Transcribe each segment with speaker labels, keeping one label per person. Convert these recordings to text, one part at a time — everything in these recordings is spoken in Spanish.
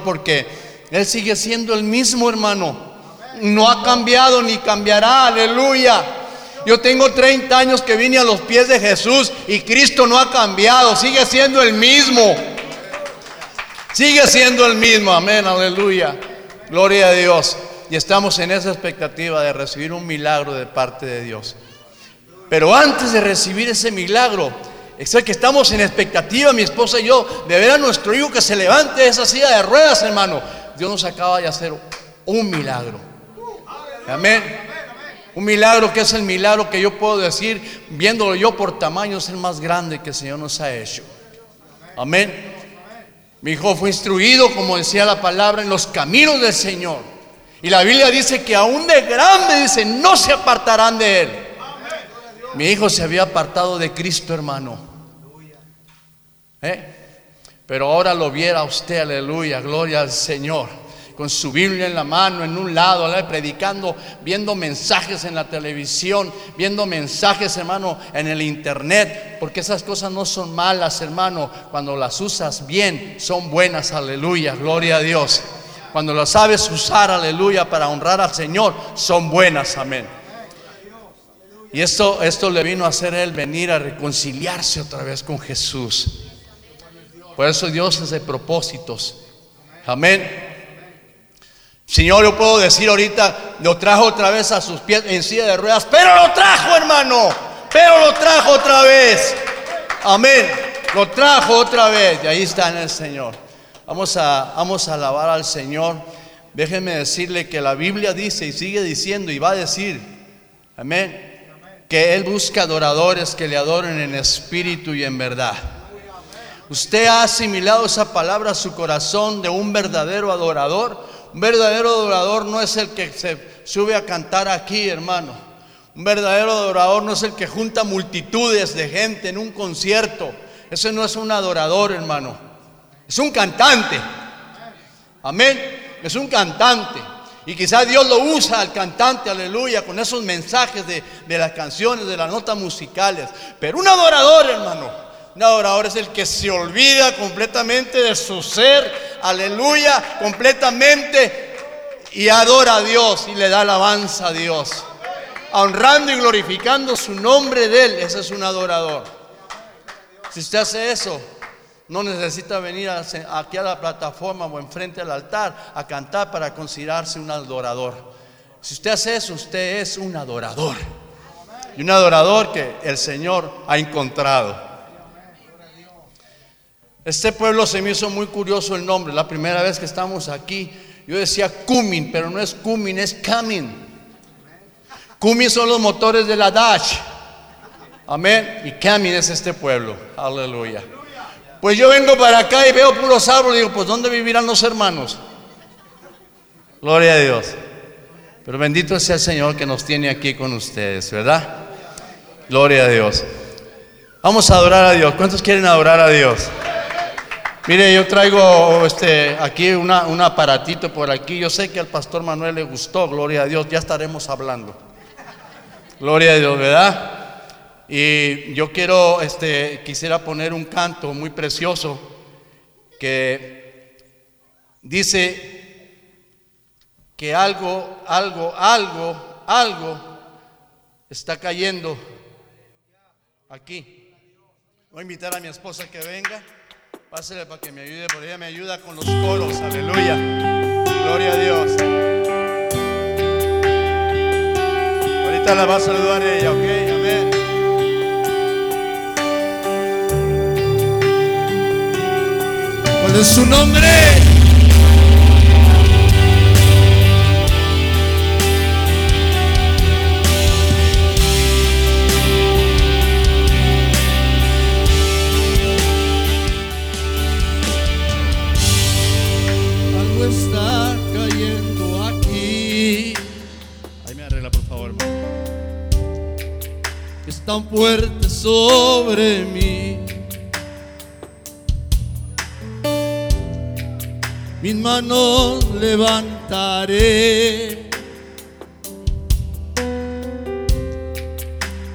Speaker 1: porque Él sigue siendo el mismo hermano. No ha cambiado ni cambiará, aleluya. Yo tengo 30 años que vine a los pies de Jesús y Cristo no ha cambiado, sigue siendo el mismo. Sigue siendo el mismo, amén, aleluya. Gloria a Dios. Y estamos en esa expectativa de recibir un milagro de parte de Dios. Pero antes de recibir ese milagro, es que estamos en expectativa, mi esposa y yo, de ver a nuestro hijo que se levante de esa silla de ruedas, hermano. Dios nos acaba de hacer un milagro. Amén. Un milagro que es el milagro que yo puedo decir, viéndolo yo por tamaño, es el más grande que el Señor nos ha hecho. Amén. Mi hijo fue instruido, como decía la palabra, en los caminos del Señor. Y la Biblia dice que aún de grande, dice, no se apartarán de él. Mi hijo se había apartado de Cristo, hermano. ¿Eh? Pero ahora lo viera usted, aleluya, gloria al Señor, con su Biblia en la mano, en un lado, predicando, viendo mensajes en la televisión, viendo mensajes, hermano, en el internet, porque esas cosas no son malas, hermano, cuando las usas bien, son buenas, aleluya, gloria a Dios. Cuando las sabes usar, aleluya, para honrar al Señor, son buenas, amén. Y esto, esto le vino a hacer él venir a reconciliarse otra vez con Jesús. Por eso Dios de propósitos. Amén. Señor, yo puedo decir ahorita, lo trajo otra vez a sus pies en silla de ruedas, pero lo trajo, hermano, pero lo trajo otra vez. Amén. Lo trajo otra vez y ahí está en el Señor. Vamos a, vamos a alabar al Señor. Déjenme decirle que la Biblia dice y sigue diciendo y va a decir, amén, que Él busca adoradores que le adoren en espíritu y en verdad. Usted ha asimilado esa palabra a su corazón de un verdadero adorador. Un verdadero adorador no es el que se sube a cantar aquí, hermano. Un verdadero adorador no es el que junta multitudes de gente en un concierto. Ese no es un adorador, hermano. Es un cantante. Amén. Es un cantante. Y quizás Dios lo usa al cantante, aleluya, con esos mensajes de, de las canciones, de las notas musicales. Pero un adorador, hermano, un adorador es el que se olvida completamente de su ser, aleluya, completamente y adora a Dios y le da alabanza a Dios, honrando y glorificando su nombre de Él. Ese es un adorador. Si usted hace eso, no necesita venir aquí a la plataforma o enfrente al altar a cantar para considerarse un adorador. Si usted hace eso, usted es un adorador. Y un adorador que el Señor ha encontrado. Este pueblo se me hizo muy curioso el nombre. La primera vez que estamos aquí, yo decía Cumin, pero no es Cumin, es Camin. Cumin son los motores de la Dash. Amén. Y Camin es este pueblo. Aleluya. Pues yo vengo para acá y veo puros árboles. Digo, pues ¿dónde vivirán los hermanos? Gloria a Dios. Pero bendito sea el Señor que nos tiene aquí con ustedes, ¿verdad? Gloria a Dios. Vamos a adorar a Dios. ¿Cuántos quieren adorar a Dios? Mire, yo traigo este, aquí un aparatito por aquí. Yo sé que al pastor Manuel le gustó, gloria a Dios. Ya estaremos hablando. Gloria a Dios, ¿verdad? Y yo quiero, este, quisiera poner un canto muy precioso que dice que algo, algo, algo, algo está cayendo aquí. Voy a invitar a mi esposa que venga. Pásale para que me ayude, porque ella me ayuda con los coros. Aleluya. Gloria a Dios. Ahorita la va a saludar ella, ok, amén. ¿Cuál es su nombre? Tan fuerte sobre mí. Mis manos levantaré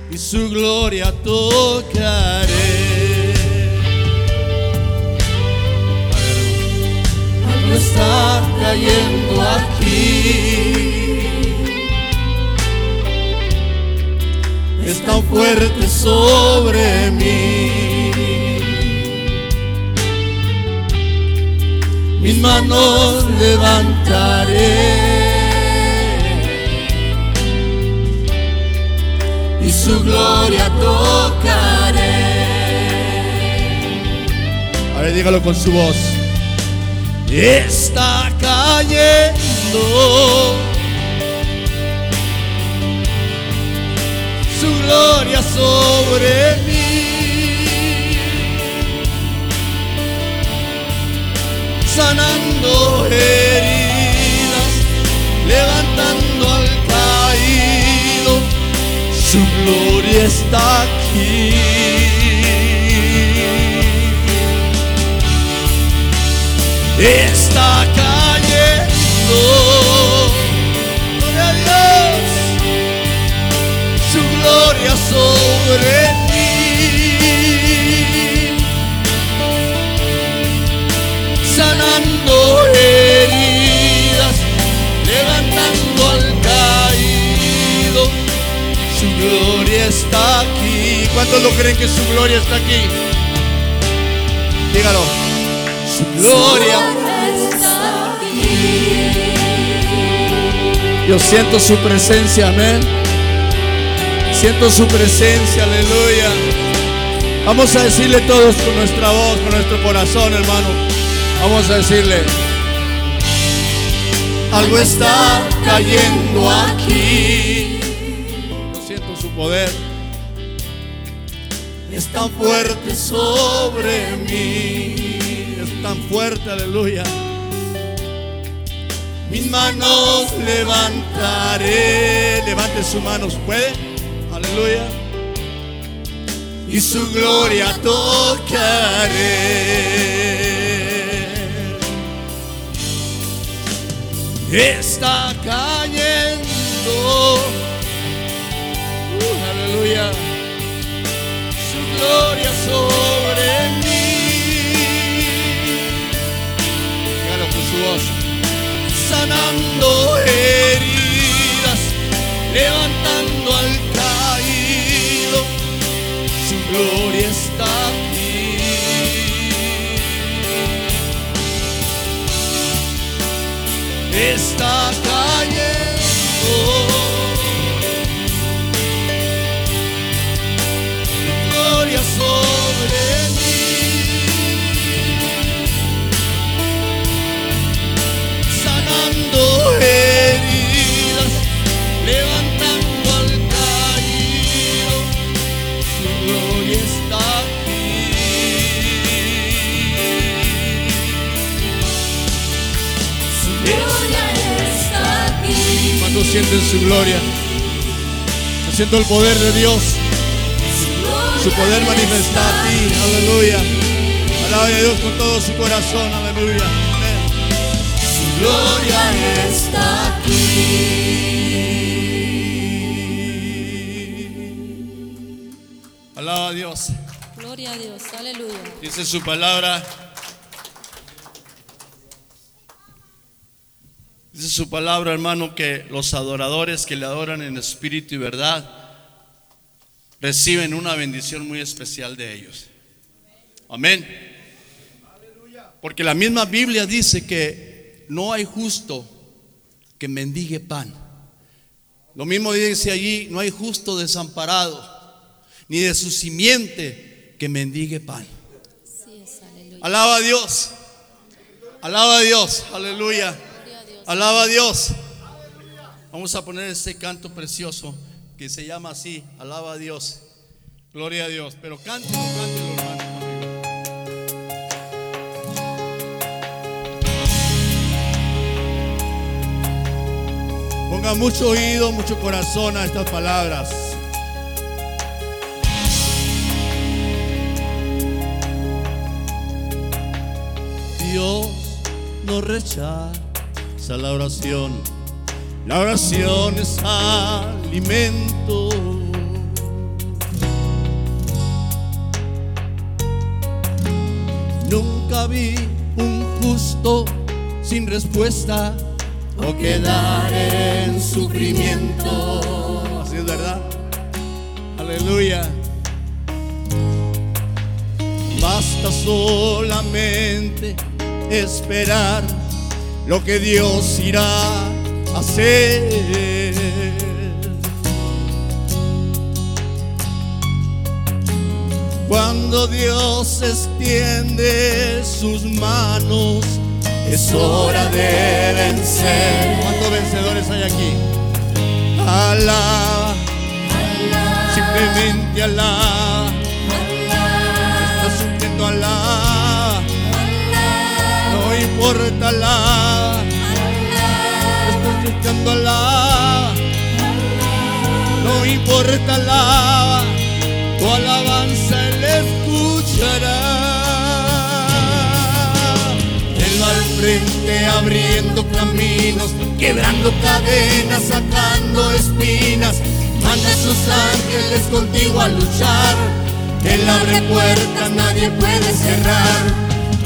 Speaker 1: y su gloria tocaré. Algo está cayendo aquí. Es tan fuerte sobre mí. Mis manos levantaré. Y su gloria tocaré.
Speaker 2: Ahora dígalo con su voz.
Speaker 1: Está cayendo su gloria sobre mí, sanando heridas, levantando al caído, su gloria está aquí. está cayendo. Sobre ti. Sanando heridas, levantando al caído. Su gloria está aquí.
Speaker 2: ¿Cuántos lo creen que su gloria está aquí? Dígalo.
Speaker 1: Su gloria. Yo siento su presencia, amén. Siento su presencia, aleluya. Vamos a decirle todos con nuestra voz, con nuestro corazón, hermano. Vamos a decirle. Algo está cayendo aquí. Yo siento su poder. Es tan fuerte sobre mí. Es tan fuerte, aleluya. Mis manos levantaré. Levante sus manos, ¿puede? Aleluya. Y su gloria tocaré. Está cayendo. Uh, aleluya. Su gloria sobre mí. Dígalo con su voz sanando heridas, levantando gloria está aquí. Está cayendo. Sienten su gloria, yo siento el poder de Dios, su poder manifestado a ti, aleluya. Alaba a Dios con todo su corazón, aleluya. Amén. gloria está aquí. Alaba a Dios.
Speaker 3: Gloria a Dios, aleluya.
Speaker 1: Dice su palabra. Dice su palabra, hermano, que los adoradores que le adoran en espíritu y verdad reciben una bendición muy especial de ellos. Amén. Porque la misma Biblia dice que no hay justo que mendigue pan. Lo mismo dice allí, no hay justo desamparado, ni de su simiente que mendigue pan.
Speaker 3: Sí es, aleluya.
Speaker 1: Alaba a Dios. Alaba a Dios. Aleluya. Alaba a Dios. Vamos a poner este canto precioso que se llama así. Alaba a Dios. Gloria a Dios. Pero cántelo, cántelo, hermano. Ponga mucho oído, mucho corazón a estas palabras. Dios no rechaza la oración. La oración es alimento. Nunca vi un justo sin respuesta o quedar en sufrimiento. Así es verdad. Aleluya. Basta solamente esperar lo que Dios irá a hacer. Cuando Dios extiende sus manos, es hora de vencer. ¿Cuántos vencedores hay aquí? Alá, simplemente alá. Está sufriendo alá. Alá. Está sufriendo alá. No importa alá. Tu alabanza Él escuchará. Él va al frente abriendo caminos, quebrando cadenas, sacando espinas. Manda a sus ángeles contigo a luchar. Él abre puertas, nadie puede cerrar.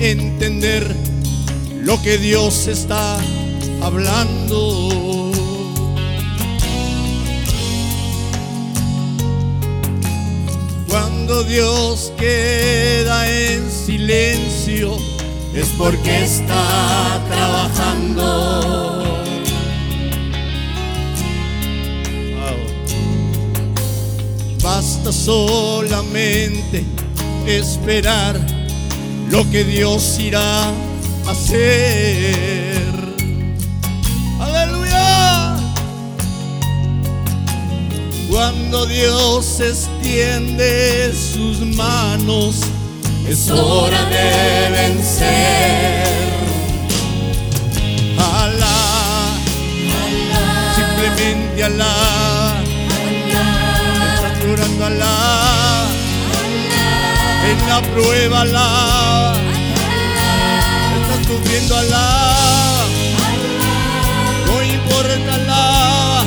Speaker 1: entender lo que Dios está hablando. Cuando Dios queda en silencio es porque está trabajando. Basta solamente esperar lo que Dios irá a hacer. Aleluya. Cuando Dios extiende sus manos, es hora de vencer. Alá, simplemente Alá, estás llorando Alá, en la prueba Alá, sufriendo Alá, no importa Alá,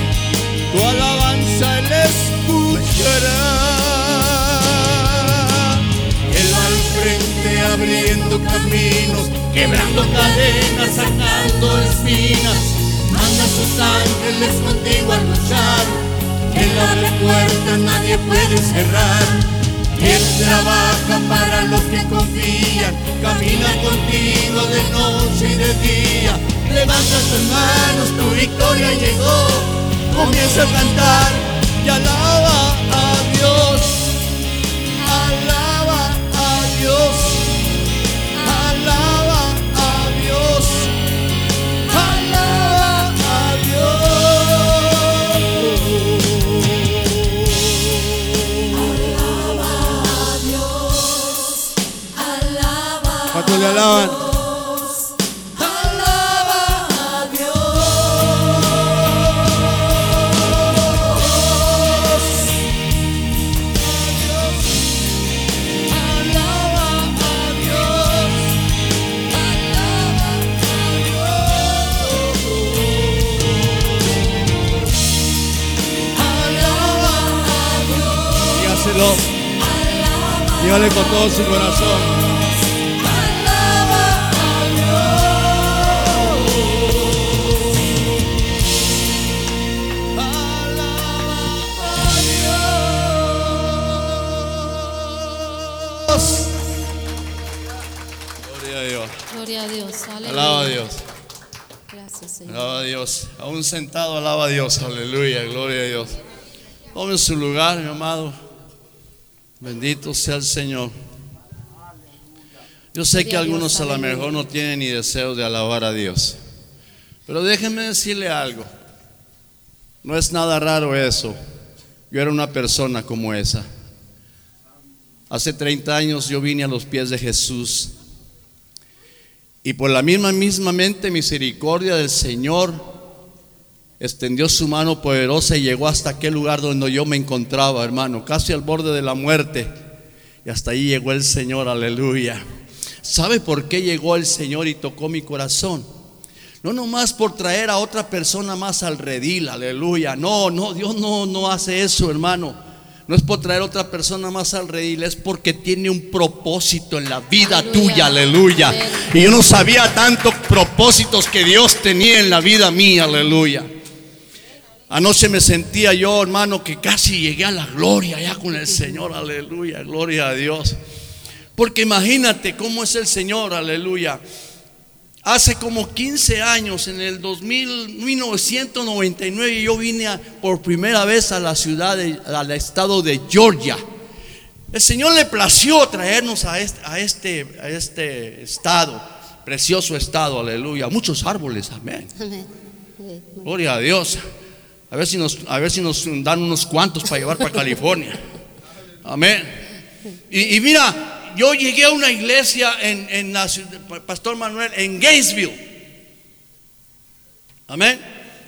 Speaker 1: tu alabanza Él escuchará. Él al frente abriendo caminos, quebrando cadenas, sacando espinas. Manda a sus ángeles contigo a luchar. Él abre puertas, nadie puede cerrar. Él trabaja para los que confían, camina contigo de noche y de día. Levanta tus manos, tu victoria llegó. Comienza a cantar y alaba a Dios. Alaba a Dios. Alaba ¿Cuántos le alaban?
Speaker 3: Alaba a
Speaker 1: Alaba a Dios. Alaba a Dios. Dígaselo. Dígale con todo su corazón. Dios. Aún sentado, alaba a Dios. Aleluya. Gloria a Dios. Tome su lugar, mi amado. Bendito sea el Señor. Yo sé que algunos a lo mejor no tienen ni deseo de alabar a Dios. Pero déjenme decirle algo. No es nada raro eso. Yo era una persona como esa. Hace 30 años yo vine a los pies de Jesús. Y por la misma, mismamente misericordia del Señor, extendió su mano poderosa y llegó hasta aquel lugar donde yo me encontraba, hermano, casi al borde de la muerte. Y hasta ahí llegó el Señor, aleluya. ¿Sabe por qué llegó el Señor y tocó mi corazón? No nomás por traer a otra persona más al redil, aleluya. No, no, Dios no, no hace eso, hermano. No es por traer otra persona más al redil, es porque tiene un propósito en la vida
Speaker 3: Aleluya.
Speaker 1: tuya, aleluya.
Speaker 3: Amén.
Speaker 1: Y yo no sabía tantos propósitos que Dios tenía en la vida mía, aleluya. Anoche me sentía yo, hermano, que casi llegué a la gloria ya con el Señor, aleluya, gloria a Dios. Porque imagínate cómo es el Señor, aleluya. Hace como 15 años, en el 2000, 1999, yo vine a- por primera vez a la ciudad, de- al estado de Georgia. El Señor le plació traernos a este, a este, a este estado, precioso estado, aleluya. Muchos árboles, amén. Gloria a Dios. A ver si nos, a ver si nos dan unos cuantos para llevar para California. Amén. Y, y mira, yo llegué a una iglesia en, en la Pastor Manuel, en Gainesville. Amén.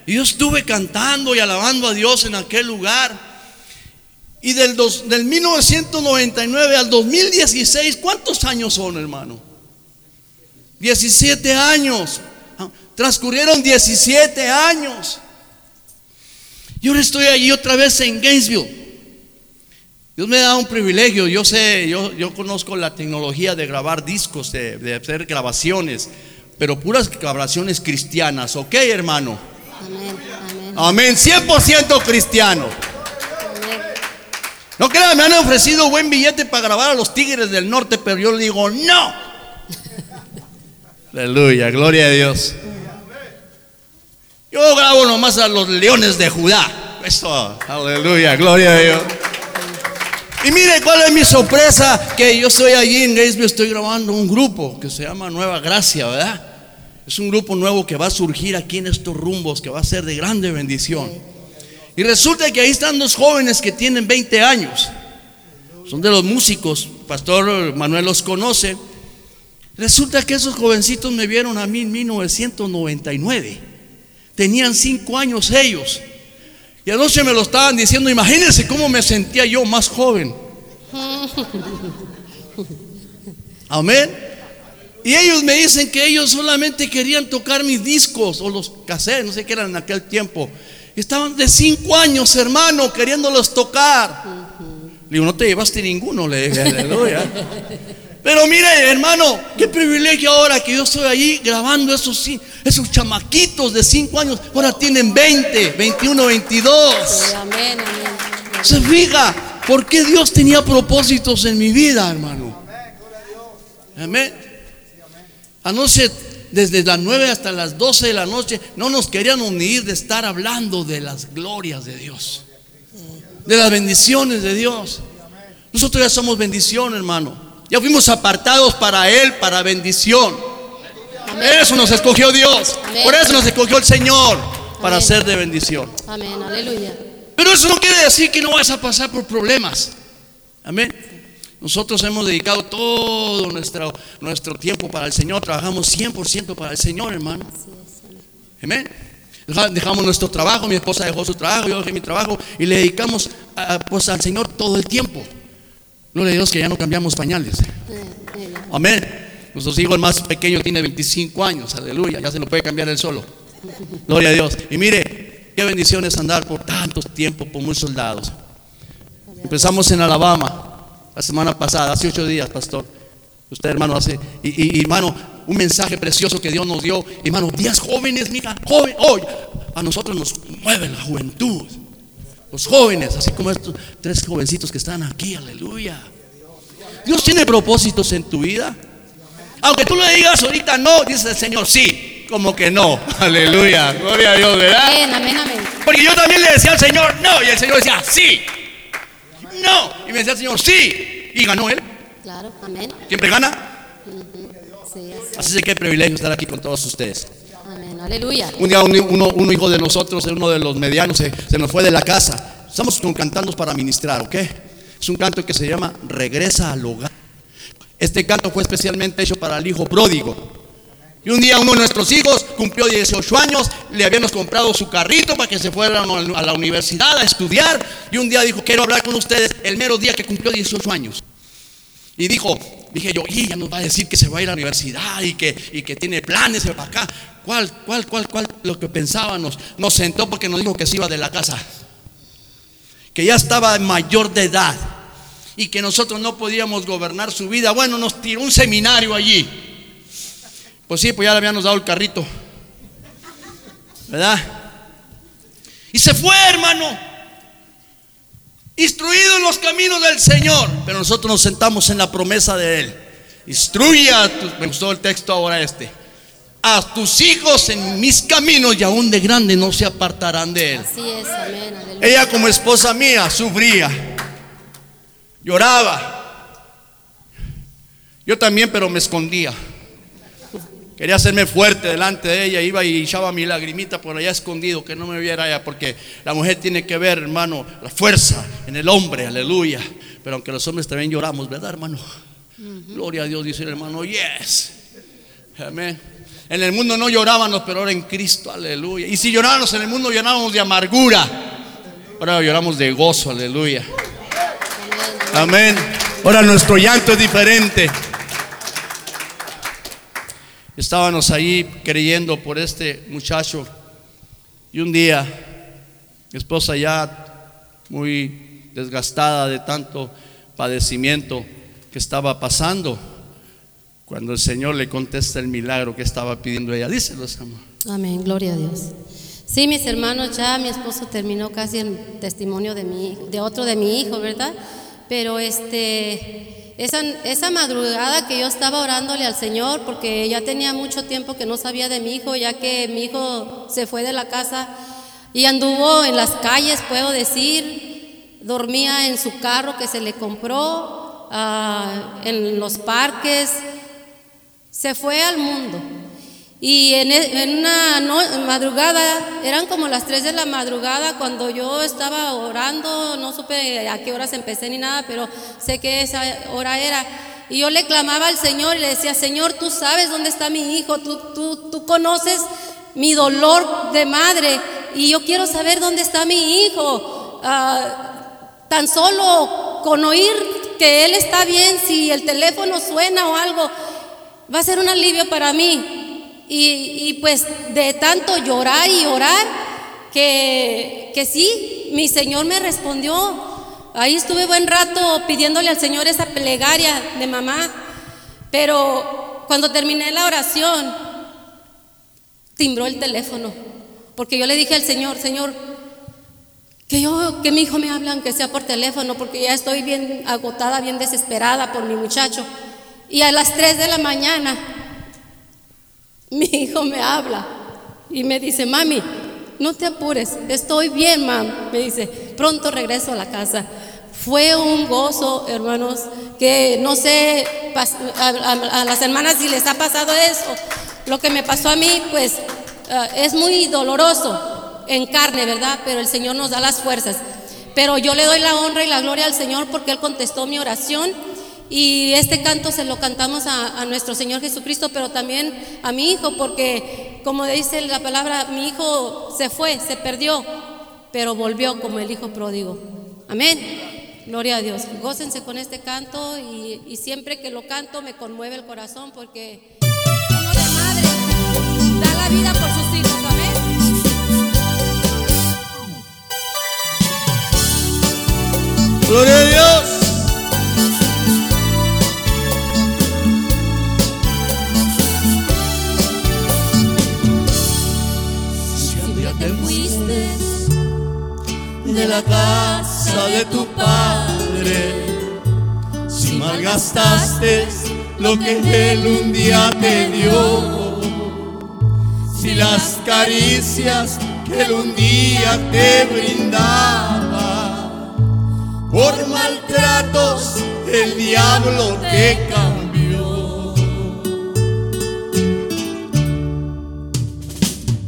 Speaker 1: Y yo estuve cantando y alabando a Dios en aquel lugar. Y del, dos- del 1999 al 2016, ¿cuántos años son, hermano? 17 años. Ah, Transcurrieron 17 años. Y ahora estoy allí otra vez en Gainesville. Dios me da un privilegio. Yo sé, yo, yo conozco la tecnología de grabar discos, de, de hacer grabaciones, pero puras grabaciones cristianas, ¿ok, hermano?
Speaker 3: Amén. Amén.
Speaker 1: Amén, 100% cristiano.
Speaker 3: Amén.
Speaker 1: No crean, me han ofrecido buen billete para grabar a los Tigres del Norte, pero yo le digo no. Aleluya, gloria a Dios. Yo grabo nomás a los leones de Judá. Eso, aleluya, gloria a Dios. Y mire cuál es mi sorpresa, que yo estoy allí en Gainesville, estoy grabando un grupo que se llama Nueva Gracia, ¿verdad? Es un grupo nuevo que va a surgir aquí en estos rumbos, que va a ser de grande bendición. Y resulta que ahí están dos jóvenes que tienen 20 años. Son de los músicos. Pastor Manuel los conoce. Resulta que esos jovencitos me vieron a mí en 1999. Tenían 5 años ellos. Y anoche me lo estaban diciendo. Imagínense cómo me sentía yo más joven. Amén. Y ellos me dicen que ellos solamente querían tocar mis discos o los cassettes, no sé qué eran en aquel tiempo. Estaban de cinco años, hermano, queriéndolos tocar. Le digo, no te llevaste ninguno, le dije, aleluya. Pero mire, hermano, qué privilegio ahora que yo estoy allí grabando esos, chamaquitos de cinco años. Ahora tienen 20, 21, 22.
Speaker 3: Sí, Amén. Amén.
Speaker 1: Se fija, ¿por qué Dios tenía propósitos en mi vida, hermano? Amén. Anoche, desde las 9 hasta las 12 de la noche, no nos queríamos ni ir de estar hablando de las glorias de Dios, de las bendiciones de Dios. Nosotros ya somos bendición, hermano. Ya fuimos apartados para Él, para bendición. Eso nos escogió Dios.
Speaker 3: Amén.
Speaker 1: Por eso nos escogió el Señor, para
Speaker 3: Amén.
Speaker 1: ser de bendición.
Speaker 3: Amén. Aleluya.
Speaker 1: Pero eso no quiere decir que no vas a pasar por problemas. Amén. Nosotros hemos dedicado todo nuestro, nuestro tiempo para el Señor. Trabajamos 100% para el Señor, hermano. Amén. Deja- Dejamos nuestro trabajo, mi esposa dejó su trabajo, yo dejé mi trabajo y le dedicamos a- pues, al Señor todo el tiempo. Gloria a Dios que ya no cambiamos pañales. Amén. Nuestros hijos el más pequeño tiene 25 años, aleluya, ya se lo puede cambiar él solo. Gloria a Dios. Y mire, qué bendición es andar por tantos tiempos por muchos lados. Empezamos en Alabama la semana pasada, hace ocho días, pastor. Usted, hermano, hace. Y, hermano, un mensaje precioso que Dios nos dio. Hermano, días jóvenes, mira, joven, hoy. A nosotros nos mueve la juventud. Los jóvenes, así como estos tres jovencitos que están aquí, aleluya. Dios tiene propósitos en tu vida. Aunque tú le digas ahorita no, dice el Señor sí, como que no. Aleluya, gloria a Dios, ¿verdad?
Speaker 3: Amén. Amén. Amén.
Speaker 1: Porque yo también le decía al Señor no, y el Señor decía sí. No, y me decía el Señor sí, y ganó él.
Speaker 3: Claro. Amén.
Speaker 1: Siempre gana.
Speaker 3: Sí, así.
Speaker 1: Así que qué privilegio estar aquí con todos ustedes.
Speaker 3: Aleluya.
Speaker 1: Un día un, uno- un hijo de nosotros, uno de los medianos, se, se nos fue de la casa. Estamos con cantando para ministrar, ¿ok? Es un canto que se llama Regresa al hogar. Este canto fue especialmente hecho para el hijo pródigo. Y un día uno de nuestros hijos cumplió 18 años, le habíamos comprado su carrito para que se fueran a la universidad a estudiar. Y un día dijo, quiero hablar con ustedes el mero día que cumplió 18 años. Y dijo, dije yo, y ya nos va a decir que se va a ir a la universidad y que, y que tiene planes para acá. ¿Cuál, cuál, cuál, cuál? Lo que pensábamos. Nos sentó porque nos dijo que se iba de la casa. Que ya estaba mayor de edad y que nosotros no podíamos gobernar su vida. Bueno, nos tiró un seminario allí. Pues sí, pues ya le habíamos dado el carrito. ¿Verdad? Y se fue, hermano. Instruido en los caminos del Señor. Pero nosotros nos sentamos en la promesa de Él. Instruye a tus, me gustó el texto ahora este. A tus hijos en mis caminos y aún de grande no se apartarán de Él.
Speaker 3: Así es, amén.
Speaker 1: Ella como esposa mía sufría, lloraba. Yo también, pero me escondía. Quería hacerme fuerte delante de ella, iba y echaba mi lagrimita por allá escondido, que no me viera ella, porque la mujer tiene que ver, hermano, la fuerza en el hombre, aleluya. Pero aunque los hombres también lloramos, ¿verdad, hermano? Gloria a Dios, dice el hermano, yes. Amén. En el mundo no llorábamos, pero ahora en Cristo, aleluya. Y si llorábamos en el mundo, llorábamos de amargura. Ahora lloramos de gozo, aleluya. Amén. Ahora nuestro llanto es diferente. Estábamos ahí creyendo por este muchacho y un día mi esposa ya muy desgastada de tanto padecimiento que estaba pasando, cuando el Señor le contesta el milagro que estaba pidiendo ella, díselos, amor.
Speaker 3: Amén, gloria a Dios. Sí, mis hermanos, ya mi esposo terminó casi el testimonio de mi, de otro de mi hijo, ¿verdad? Pero este, esa, esa madrugada que yo estaba orándole al Señor, porque ya tenía mucho tiempo que no sabía de mi hijo, ya que mi hijo se fue de la casa y anduvo en las calles, puedo decir, dormía en su carro que se le compró, ah, en los parques, se fue al mundo. Y en, e- una madrugada, eran como las 3 de la madrugada cuando yo estaba orando, no supe a qué horas empecé ni nada, pero sé que esa hora era. Y yo le clamaba al Señor y le decía, Señor, tú sabes dónde está mi hijo, tú, tú, tú conoces mi dolor de madre y yo quiero saber dónde está mi hijo. Ah, tan solo con oír que él está bien, si el teléfono suena o algo, va a ser un alivio para mí. Y, y pues de tanto llorar y orar, que, que sí, mi Señor me respondió. Ahí estuve buen rato pidiéndole al Señor esa plegaria de mamá. Pero cuando terminé la oración, timbró el teléfono. Porque yo le dije al Señor, Señor, que yo, que mi hijo me habla, aunque sea por teléfono, porque ya estoy bien agotada, bien desesperada por mi muchacho. Y a las 3 de la mañana, mi hijo me habla y me dice, mami, no te apures, estoy bien, mam. Me dice, pronto regreso a la casa. Fue un gozo, hermanos, que no sé a- a las hermanas si les ha pasado eso. Lo que me pasó a mí, pues, ah, es muy doloroso en carne, ¿verdad? Pero el Señor nos da las fuerzas. Pero yo le doy la honra y la gloria al Señor porque Él contestó mi oración. Y este canto se lo cantamos a, nuestro Señor Jesucristo, pero también a mi hijo, porque como dice la palabra, mi hijo se fue, se perdió, pero volvió como el hijo pródigo. Amén. Gloria a Dios. Gócense con este canto y, y siempre que lo canto me conmueve el corazón porque uno de madre da la vida por sus hijos. Amén.
Speaker 1: Gloria a Dios. De la casa de tu padre. Si malgastaste lo que él un día te dio. Si las caricias que él un día te brindaba. Por maltratos el diablo te cambió.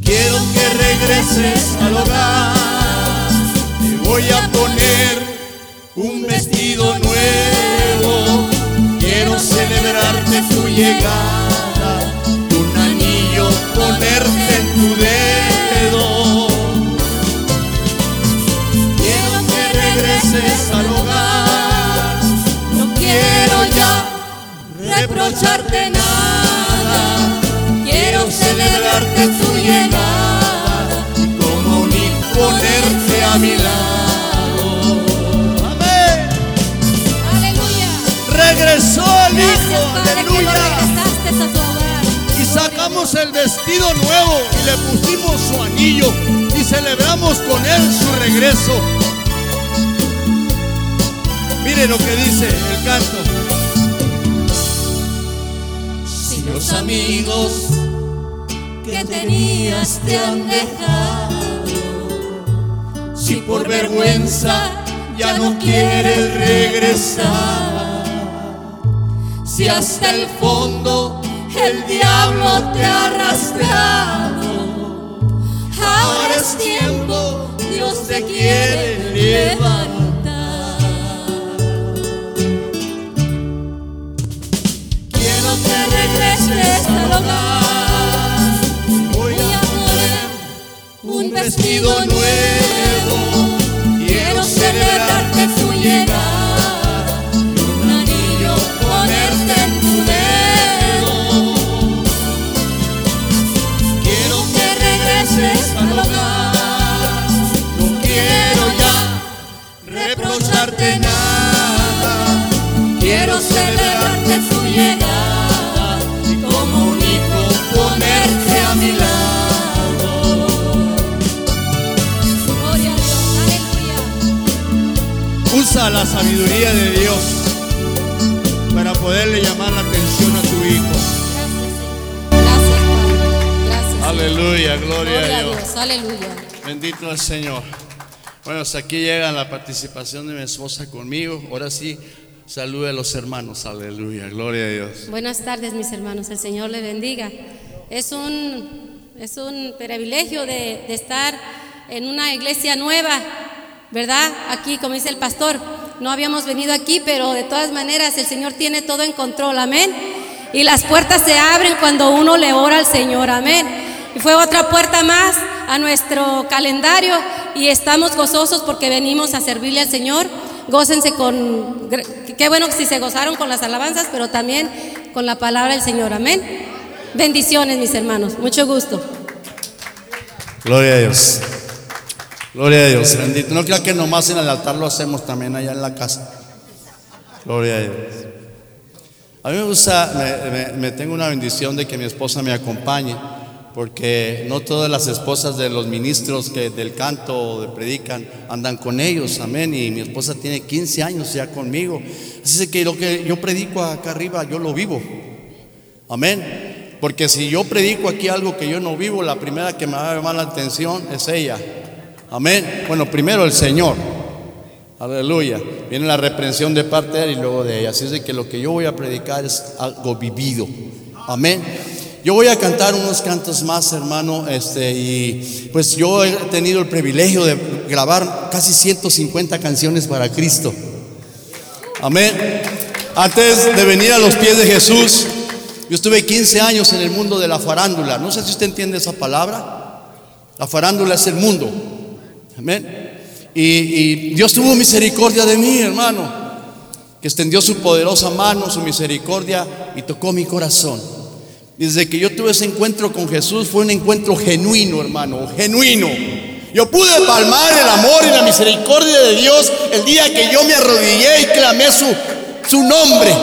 Speaker 1: Quiero que regreses al hogar voy a poner un vestido nuevo. Quiero celebrarte tu llegada, un anillo ponerte en tu dedo. Quiero que regreses al hogar,
Speaker 3: no quiero ya
Speaker 1: reprocharte nada.
Speaker 3: Quiero celebrarte tu llegada,
Speaker 1: como ni ponerte Amén.
Speaker 3: Aleluya.
Speaker 1: Regresó el Hijo. Aleluya. A tu. Y sacamos el vestido nuevo y le pusimos su anillo y celebramos con él su regreso. Mire lo que dice el canto.
Speaker 3: Si los amigos que tenías te han dejado si por vergüenza ya no quieres regresar, si hasta el fondo el diablo te ha arrastrado, ahora es tiempo, Dios te quiere levantar. Quiero que regreses al hogar. Voy a poner un vestido nuevo. Quiero celebrarte tu llegada. y Un anillo ponerte en tu dedo. Quiero que regreses al hogar. No quiero ya reprocharte nada. Quiero celebrarte
Speaker 1: Usa la sabiduría de Dios para poderle llamar la atención a tu hijo.
Speaker 4: Gracias, Señor. Gracias, Padre. Gracias.
Speaker 1: Aleluya, gloria,
Speaker 4: Gloria
Speaker 1: a
Speaker 4: a
Speaker 1: Dios.
Speaker 4: Aleluya.
Speaker 1: Bendito el Señor. Bueno, hasta aquí llega la participación de mi esposa conmigo. Ahora sí, salude a los hermanos. Aleluya, gloria a Dios.
Speaker 4: Buenas tardes, mis hermanos. El Señor le bendiga. Es un, es un privilegio de, de estar en una iglesia nueva, ¿verdad? Aquí, como dice el pastor, no habíamos venido aquí, pero de todas maneras el Señor tiene todo en control, amén. Y las puertas se abren cuando uno le ora al Señor, amén. Y fue otra puerta más a nuestro calendario y estamos gozosos porque venimos a servirle al Señor. Gócense con, qué bueno si se gozaron con las alabanzas, pero también con la palabra del Señor, amén. Bendiciones, mis hermanos, mucho gusto.
Speaker 1: Gloria a Dios. Gloria a Dios. Bendito. No creo que nomás en el altar lo hacemos también allá en la casa. Gloria a Dios. A mí me gusta, me, tengo una bendición de que mi esposa me acompañe, porque no todas las esposas de los ministros que del canto o de predican andan con ellos, amén. Y mi esposa tiene 15 años ya conmigo. Así que lo que yo predico acá arriba, yo lo vivo. Amén. Porque si yo predico aquí algo que yo no vivo, la primera que me va a llamar la atención es ella. Amén. Bueno, primero el Señor. Aleluya. Viene la reprensión de parte de él y luego de ella. Así es que lo que yo voy a predicar es algo vivido. Amén. Yo voy a cantar unos cantos más, hermano, este, y pues yo he tenido el privilegio de grabar casi 150 canciones para Cristo. Amén. Antes de venir a los pies de Jesús, yo estuve 15 años en el mundo de la farándula. No sé si usted entiende esa palabra. La farándula es el mundo. Amén. Y, Dios tuvo misericordia de mí, hermano. Que extendió su poderosa mano, su misericordia y tocó mi corazón. Desde que yo tuve ese encuentro con Jesús fue un encuentro genuino, hermano, genuino. Yo pude palmar el amor y la misericordia de Dios el día que yo me arrodillé y clamé su, su nombre.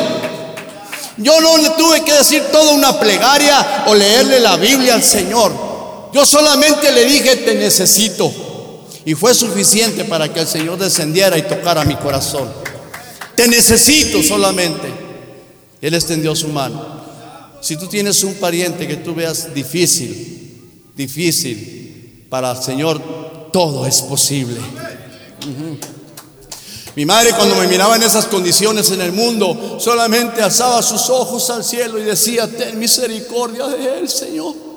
Speaker 1: Yo no le tuve que decir toda una plegaria o leerle la Biblia al Señor. Yo solamente le dije, te necesito. Y fue suficiente para que el Señor descendiera y tocara mi corazón. Te necesito solamente. Él extendió su mano. Si tú tienes un pariente que tú veas difícil, difícil, para el Señor todo es posible. Mi madre cuando me miraba en esas condiciones en el mundo, solamente alzaba sus ojos al cielo y decía, ten misericordia de él, Señor.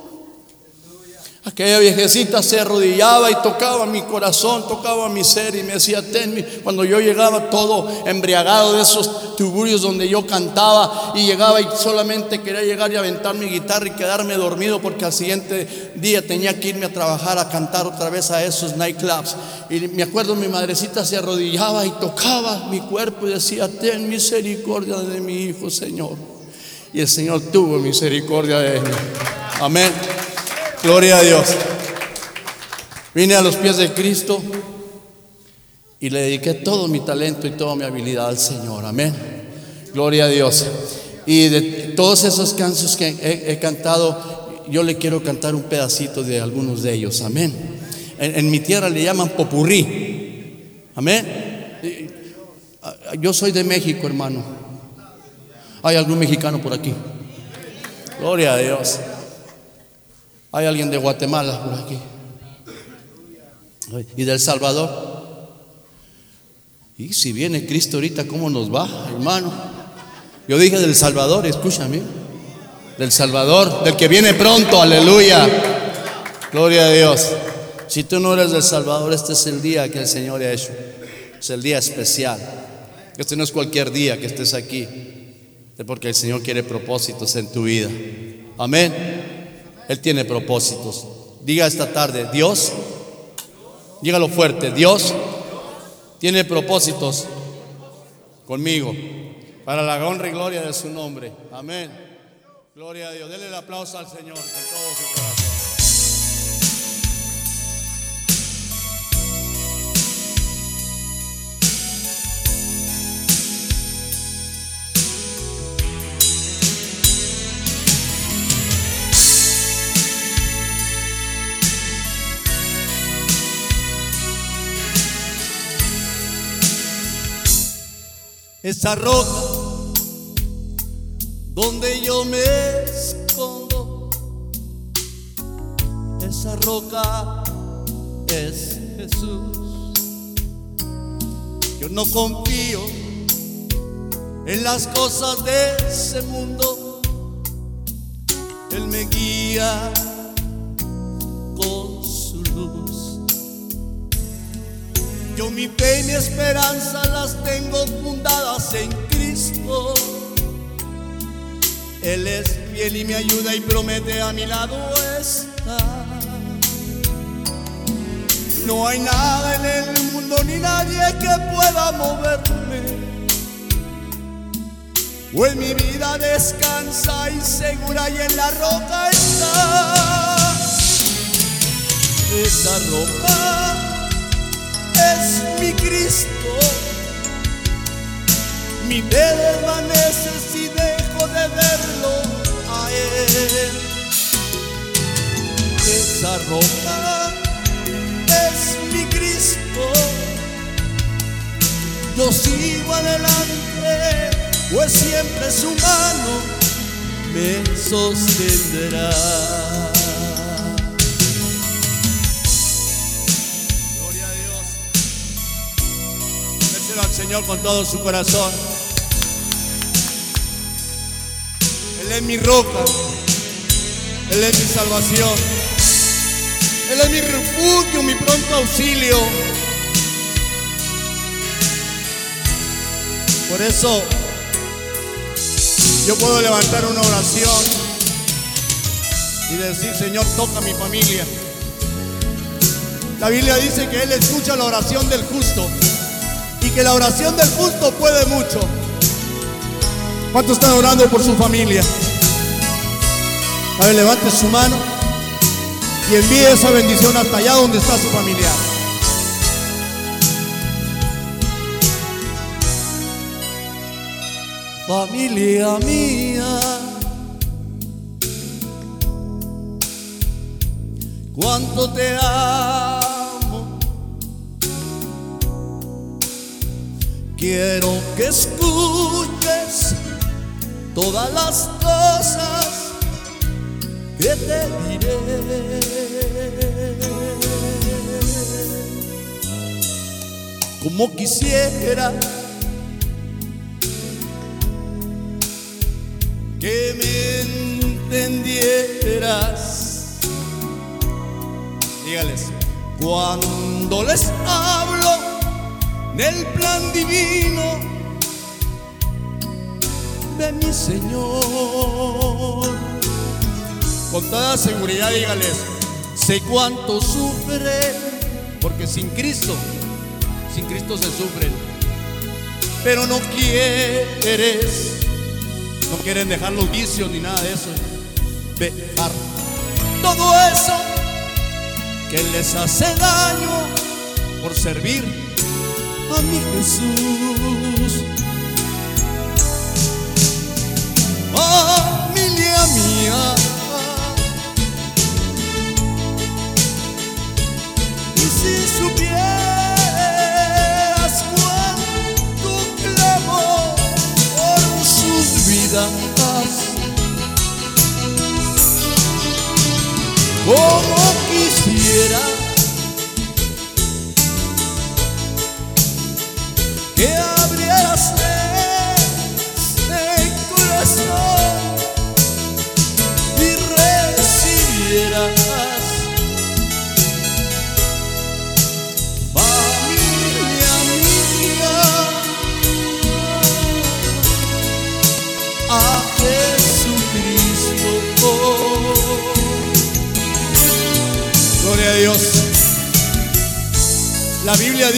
Speaker 1: Aquella viejecita se arrodillaba y tocaba mi corazón, tocaba mi ser y me decía, ten mi-". Cuando yo llegaba todo embriagado de esos tuburios donde yo cantaba y llegaba y solamente quería llegar y aventar mi guitarra y quedarme dormido porque al siguiente día tenía que irme a trabajar a cantar otra vez a esos nightclubs. Y me acuerdo mi madrecita se arrodillaba y tocaba mi cuerpo y decía, ten misericordia de mi hijo, Señor. Y el Señor tuvo misericordia de él. Amén. Gloria a Dios. Vine a los pies de Cristo y le dediqué todo mi talento y toda mi habilidad al Señor. Amén. Gloria a Dios. Y de todos esos cantos que he, cantado,
Speaker 5: yo le quiero cantar un pedacito de algunos de ellos. Amén. En, en mi tierra le llaman popurrí. Amén. Yo soy de México, hermano. ¿Hay algún mexicano por aquí? Gloria a Dios. ¿Hay alguien de Guatemala por aquí? ¿Y del Salvador? Y si viene Cristo ahorita, ¿cómo nos va, hermano? Yo dije del Salvador, escúchame. Del Salvador, del que viene pronto, aleluya. Gloria a Dios. Si tú no eres del Salvador, este es el día que el Señor ha hecho. Es el día especial. Este no es cualquier día que estés aquí. Es porque el Señor quiere propósitos en tu vida. Amén. Él tiene propósitos. Diga esta tarde, Dios, dígalo fuerte, Dios tiene propósitos conmigo para la honra y gloria de su nombre. Amén. Gloria a Dios. Denle el aplauso al Señor con todo su corazón.
Speaker 1: Esa roca donde yo me escondo, esa roca es Jesús. Yo no confío en las cosas de ese mundo, Él me guía con su luz. Yo mi fe y mi esperanza las tengo fundadas en Cristo. Él es fiel y me ayuda y promete a mi lado estar. No hay nada en el mundo ni nadie que pueda moverme. En mi vida descansa y segura y en la roca está. Esa roca es mi Cristo. Mi desvanece si dejo de verlo a Él. Esa roca es mi Cristo. Yo sigo adelante, pues siempre su mano me sostendrá. Señor con todo su corazón. Él es mi roca. Él es mi salvación. Él es mi refugio, mi pronto auxilio. Por eso yo puedo levantar una oración y decir, Señor, toca mi familia. La Biblia dice que Él escucha la oración del justo y que la oración del justo puede mucho. ¿Cuántos están orando por su familia? A ver, levante su mano y envíe esa bendición hasta allá donde está su familiar. Familia mía, cuánto te amo. Quiero que escuches todas las cosas que te diré. Como quisiera que me entendieras. Dígales, cuando les hablo del plan divino de mi Señor, con toda seguridad dígales, sé cuánto sufren, porque sin Cristo, sin Cristo se sufren, pero no quieres no quieren dejar los vicios ni nada de eso. Dejar todo eso que les hace daño por servir a mi Jesús.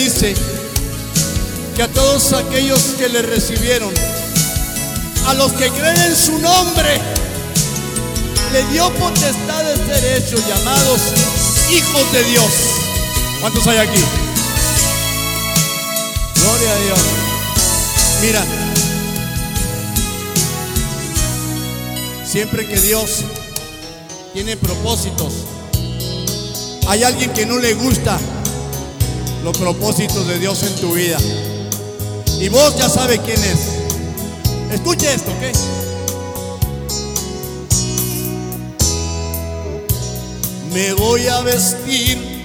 Speaker 1: Dice que a todos aquellos que le recibieron, a los que creen en su nombre, le dio potestad de ser hechos llamados hijos de Dios. ¿Cuántos hay aquí? Gloria a Dios. Mira, siempre que Dios tiene propósitos, hay alguien que no le gusta los propósitos de Dios en tu vida. Y vos ya sabes quién es. Escuche esto, ¿ok? Me voy a vestir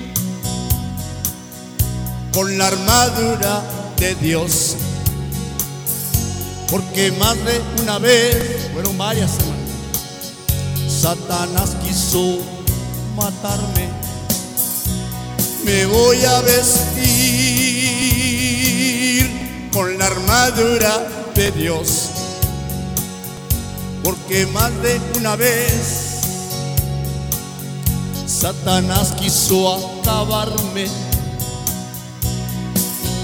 Speaker 1: con la armadura de Dios. Porque más de una vez, fueron varias semanas, Satanás quiso matarme. Me voy a vestir con la armadura de Dios. Porque más de una vez Satanás quiso acabarme.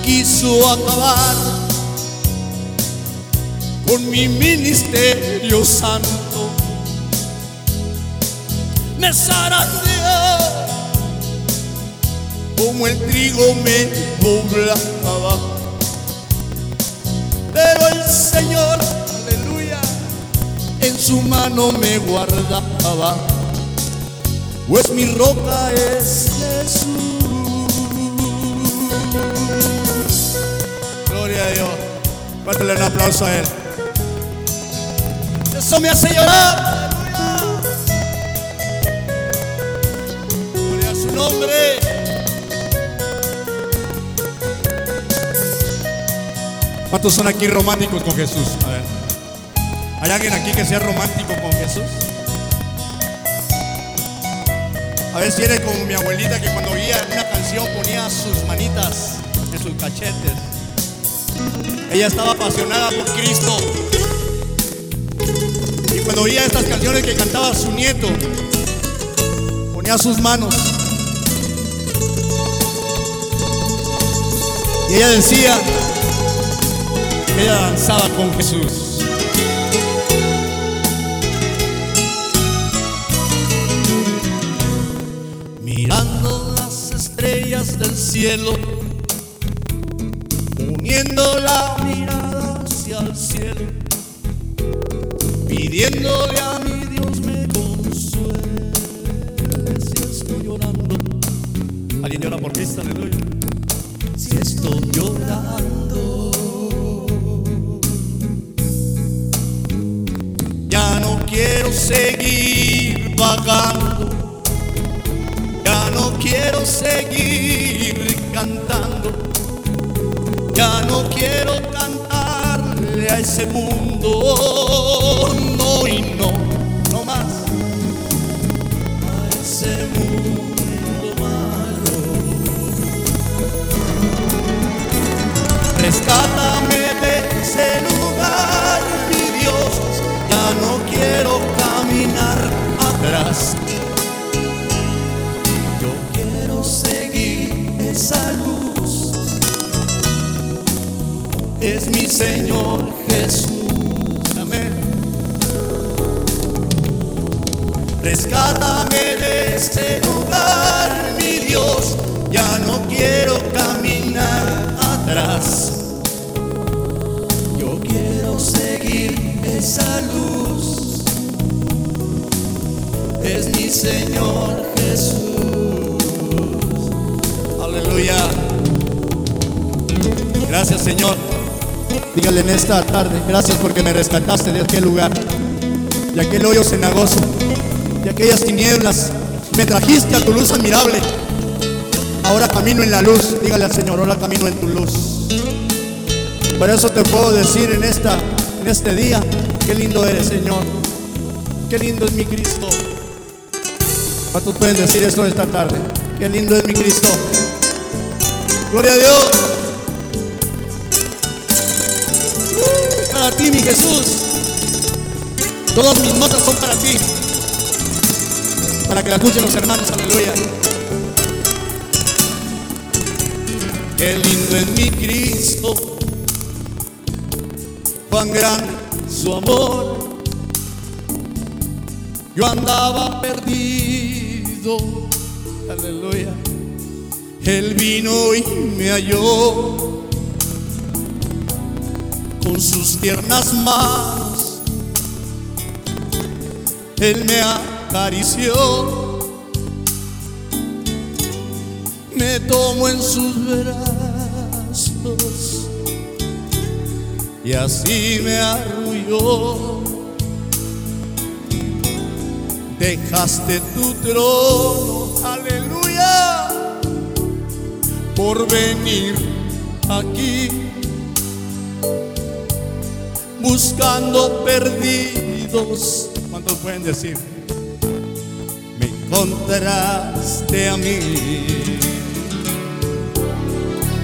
Speaker 1: Quiso acabar con mi ministerio santo. Me como el trigo me poblaba. Pero el Señor, aleluya, en su mano me guardaba. Pues mi roca es Jesús. Gloria a Dios. Cuéntale un aplauso a Él. Eso me hace llorar. Aleluya. Gloria a su nombre. ¿Cuántos son aquí románticos con Jesús? A ver. ¿Hay alguien aquí que sea romántico con Jesús? A ver si eres como mi abuelita que cuando oía una canción ponía sus manitas en sus cachetes. Ella estaba apasionada por Cristo. Y cuando oía estas canciones que cantaba su nieto, ponía sus manos. Y ella decía ella danzaba con Jesús. Mirando las estrellas del cielo, uniendo la mirada hacia el cielo, pidiéndole a mi Dios me consuele si estoy llorando. ¿Alguien llora por Cristo? Aleluya. Si estoy llorando, quiero seguir vagando. Ya no quiero seguir cantando. Ya no quiero cantarle a ese mundo. No y no, no más. A ese mundo malo. Rescátame Señor Jesús. Amén. Rescátame de este lugar, mi Dios. Ya no quiero caminar atrás. Yo quiero seguir esa luz. Es mi Señor Jesús. Aleluya. Gracias Señor. Dígale en esta tarde, gracias porque me rescataste de aquel lugar, de aquel hoyo cenagoso, de aquellas tinieblas. Me trajiste a tu luz admirable. Ahora camino en la luz. Dígale al Señor, ahora camino en tu luz. Por eso te puedo decir en, esta, en este día, qué lindo eres, Señor. Qué lindo es mi Cristo. ¿Cuántos pueden decir esto esta tarde? Qué lindo es mi Cristo. Gloria a Dios. Para ti, mi Jesús. Todas mis notas son para ti. Para que la escuchen los hermanos. Aleluya. Qué lindo es mi Cristo. Cuán grande su amor. Yo andaba perdido. Aleluya. Él vino y me halló con sus tiernas manos. Él me acarició, me tomó en sus brazos y así me arrulló. Dejaste tu trono, aleluya por venir aquí buscando perdidos. ¿Cuántos pueden decir? Me encontraste a mí.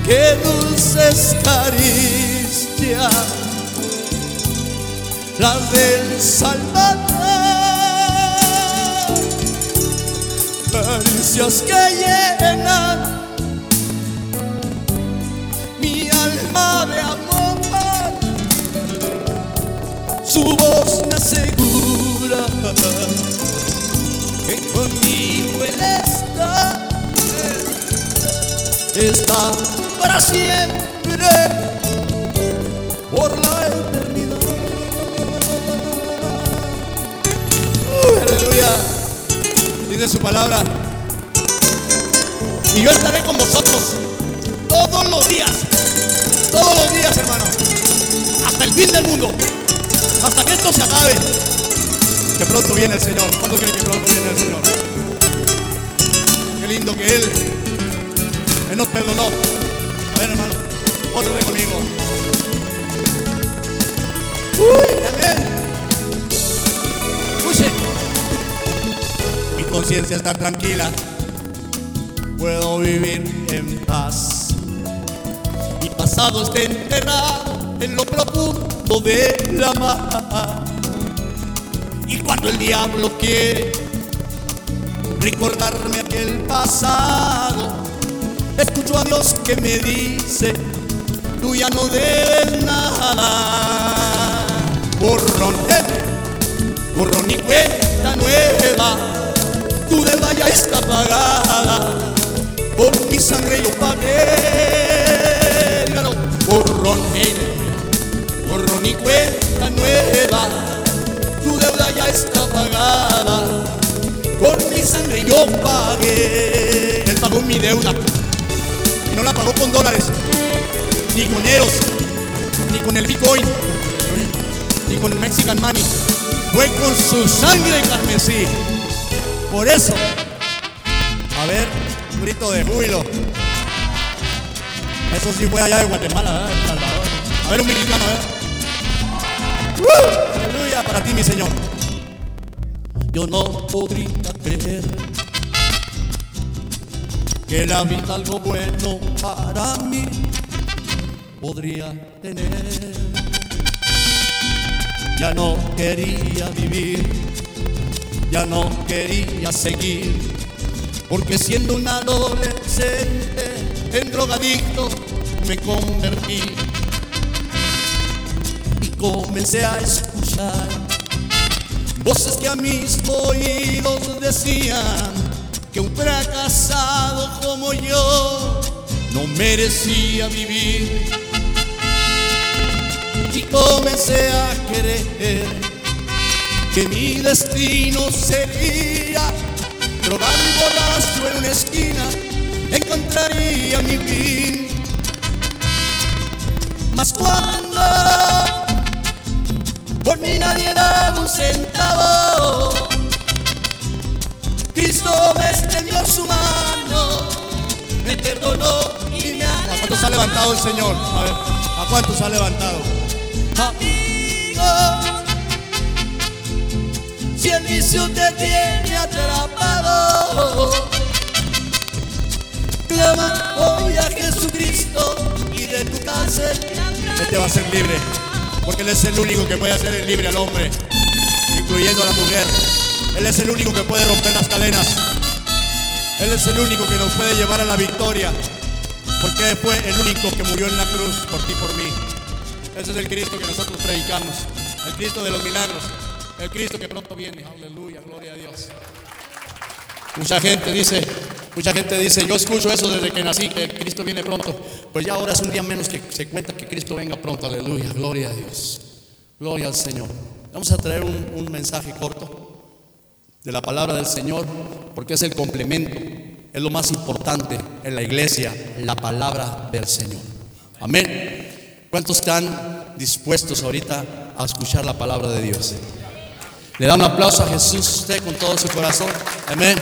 Speaker 1: Qué dulces caricias las del Salvador. Caricias que llenan mi alma de amor. Su voz me asegura que conmigo Él está, está para siempre, por la eternidad. Aleluya, dice su palabra. Y yo estaré con vosotros todos los días, todos los días, hermano, hasta el fin del mundo, hasta que esto se acabe. Que pronto viene el Señor. ¿Cuándo cree que pronto viene el Señor? Qué lindo que Él, Él nos perdonó. A ver, hermano, otro de conmigo. Uy, amén. Escuche. Mi conciencia está tranquila. Puedo vivir en paz. Mi pasado está enterrado en lo profundo de la mar. Y cuando el diablo quiere recordarme aquel pasado, escucho a Dios que me dice, tú ya no debes nada. Borrón, borrón y cuenta nueva, tu deuda ya está pagada, por mi sangre yo pagué. Borrón, eh, y cuenta nueva, tu deuda ya está pagada, por mi sangre yo pagué. Él pagó mi deuda y no la pagó con dólares, ni con euros, ni con el Bitcoin, ni con el Mexican Money. Fue con su sangre carmesí. Por eso, a ver, un grito de júbilo. Eso sí fue allá de Guatemala, Salvador. A ver, un mexicano, ¿verdad? Aleluya para ti, mi Señor. Yo no podría creer que la vida algo bueno para mí podría tener. Ya no quería vivir, ya no quería seguir, porque siendo un adolescente en drogadicto me convertí comencé a escuchar voces que a mis oídos decían que un fracasado como yo no merecía vivir. Y comencé a creer que mi destino sería drogar y borracho en una esquina, encontraría mi fin. Mas cuando por mí nadie daba un centavo,
Speaker 6: Cristo me extendió su mano, me perdonó y me ha
Speaker 1: ¿A cuántos ha levantado el Señor? A ver, ¿a cuántos ha levantado?
Speaker 6: amigo. Si el vicio te tiene atrapado, clama hoy a Jesucristo y de tu cárcel
Speaker 1: Él te va a hacer libre, porque Él es el único que puede hacer libre al hombre, incluyendo a la mujer. Él es el único que puede romper las cadenas. Él es el único que nos puede llevar a la victoria, porque fue el único que murió en la cruz por ti y por mí. Ese es el Cristo que nosotros predicamos, el Cristo de los milagros, el Cristo que pronto viene. Aleluya, gloria a Dios. Mucha gente dice, mucha gente dice, yo escucho eso desde que nací, que Cristo viene pronto. Pues ya ahora es un día menos que se cuenta que Cristo venga pronto. Aleluya, gloria a Dios. Gloria al Señor. Vamos a traer un, mensaje corto de la palabra del Señor, porque es el complemento, es lo más importante en la iglesia, la palabra del Señor. Amén. ¿Cuántos están dispuestos ahorita a escuchar la palabra de Dios? Le da un aplauso a Jesús usted con todo su corazón. Amén.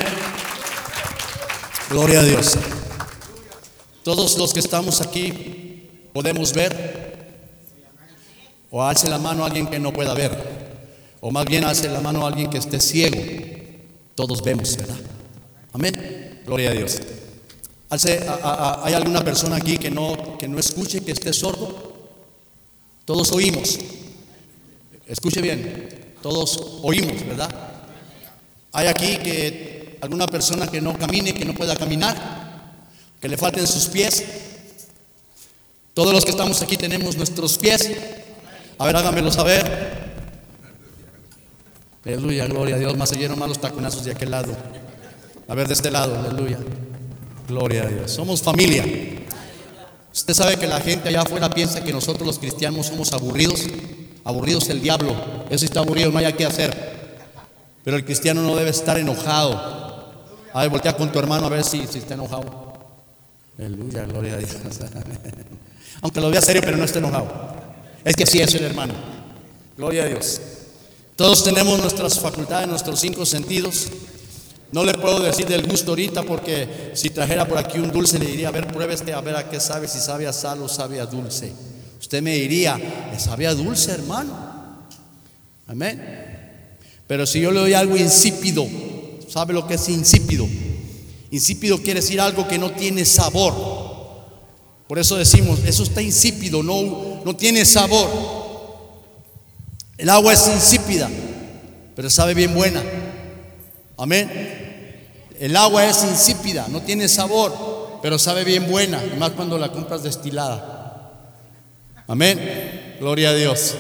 Speaker 1: Gloria a Dios. Todos los que estamos aquí podemos ver. O alce la mano a alguien que no pueda ver. O más bien alce la mano a alguien que esté ciego. Todos vemos, ¿verdad? Amén. Gloria a Dios. ¿Hay alguna persona aquí que no, que no escuche, que esté sordo? Todos oímos. Escuche bien. Todos oímos, ¿verdad? Hay aquí que alguna persona que no camine, que no pueda caminar, que le falten sus pies. Todos los que estamos aquí tenemos nuestros pies. A ver, háganmelo saber. Aleluya, gloria a Dios. Más se llenan más los taconazos de aquel lado. A ver, de este lado, aleluya. Gloria a Dios. Somos familia. Usted sabe que la gente allá afuera piensa que nosotros los cristianos somos aburridos. Aburridos el diablo. Eso está aburrido, no hay qué hacer. Pero el cristiano no debe estar enojado. A ver, voltea con tu hermano a ver si, está enojado. Aleluya, gloria a Dios. Aunque lo vea serio, pero no está enojado. Es que sí es el hermano. Gloria a Dios. Todos tenemos nuestras facultades, nuestros cinco sentidos. No le puedo decir del gusto ahorita porque si trajera por aquí un dulce le diría, a ver, pruebe este, a ver a qué sabe, si sabe a sal o sabe a dulce. Usted me diría, "¿Le sabe a dulce, hermano. Amén. Pero si yo le doy algo insípido, ¿sabe lo que es insípido? Insípido quiere decir algo que no tiene sabor. Por eso decimos, eso está insípido, no, no tiene sabor. El agua es insípida, pero sabe bien buena. Amén. El agua es insípida, no tiene sabor, pero sabe bien buena, más cuando la compras destilada. Amén. Gloria a Dios.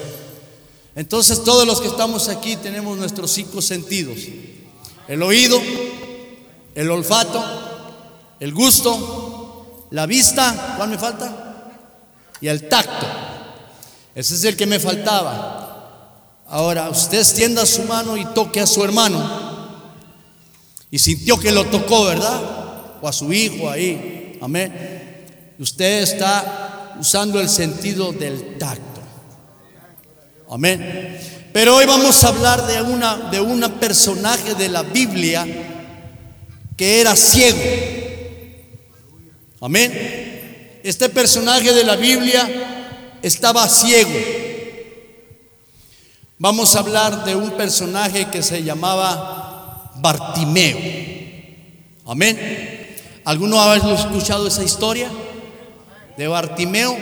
Speaker 1: Entonces todos los que estamos aquí tenemos nuestros cinco sentidos. El oído, el olfato, el gusto, la vista, ¿cuál me falta? Y el tacto. Ese es el que me faltaba. Ahora, usted extienda su mano y toque a su hermano. Y sintió que lo tocó, ¿verdad? O a su hijo ahí. Amén. Usted está usando el sentido del tacto. Amén. Pero hoy vamos a hablar de una de un personaje de la Biblia que era ciego. Amén. Este personaje de la Biblia estaba ciego. Vamos a hablar de un personaje que se llamaba Bartimeo. Amén. ¿Alguno ha escuchado esa historia de Bartimeo?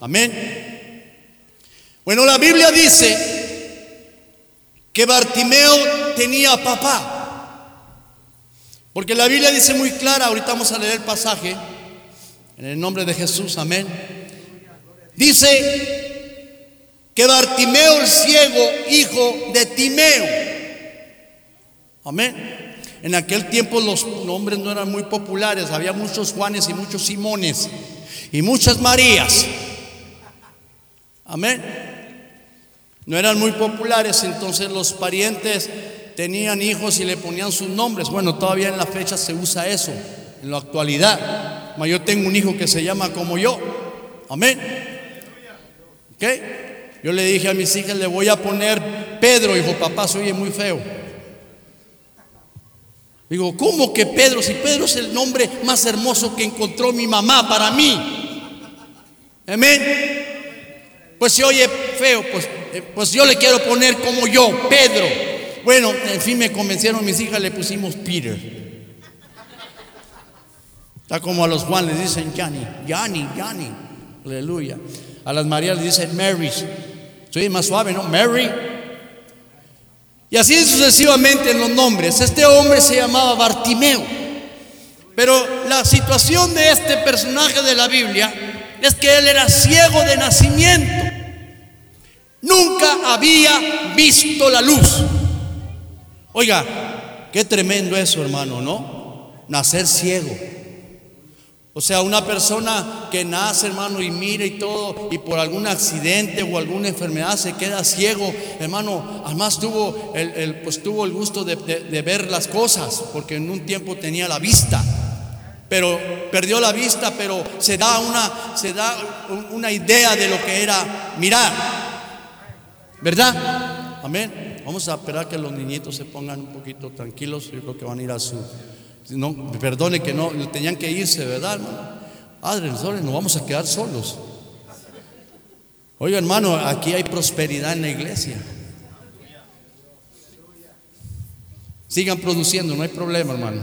Speaker 1: Amén. Bueno, la Biblia dice que Bartimeo tenía papá. Porque la Biblia dice muy clara, ahorita vamos a leer el pasaje, en el nombre de Jesús, amén. Dice que Bartimeo el ciego, hijo de Timeo. Amén. En aquel tiempo los nombres no eran muy populares, había muchos Juanes y muchos Simones y muchas Marías. Amén. No eran muy populares, entonces los parientes tenían hijos y le ponían sus nombres. Bueno, todavía en la fecha se usa eso, en la actualidad. Yo tengo un hijo que se llama como yo. Amén. ¿Ok? Yo le dije a mis hijas, le voy a poner Pedro. Dijo, papá, se oye muy feo. Digo, ¿cómo que Pedro? Si Pedro es el nombre más hermoso que encontró mi mamá para mí. Amén. Pues se oye feo, pues, eh, pues yo le quiero poner como yo, Pedro. Bueno, en fin me convencieron mis hijas, le pusimos Peter. Está como a los Juan les dicen Johnny, Johnny, Johnny. Aleluya. A las Marías les dicen Mary. Soy más suave, ¿no? Mary. Y así sucesivamente en los nombres. Este hombre se llamaba Bartimeo. Pero la situación de este personaje de la Biblia es que él era ciego de nacimiento. Nunca había visto la luz. Oiga, qué tremendo eso, hermano, ¿no? Nacer ciego. O sea, una persona que nace, hermano, y mira y todo, y por algún accidente o alguna enfermedad se queda ciego, hermano, además tuvo el, pues tuvo el gusto de, de ver las cosas, porque en un tiempo tenía la vista, pero perdió la vista, pero se da una, se da una idea de lo que era mirar, ¿verdad? Amén. Vamos a esperar que los niñitos se pongan un poquito tranquilos, yo creo que van a ir a su no, perdone que no, tenían que irse, ¿verdad, Padre, nosotros nos vamos a quedar solos. Oiga, hermano, aquí hay prosperidad en la iglesia. Sigan produciendo, no hay problema, hermano.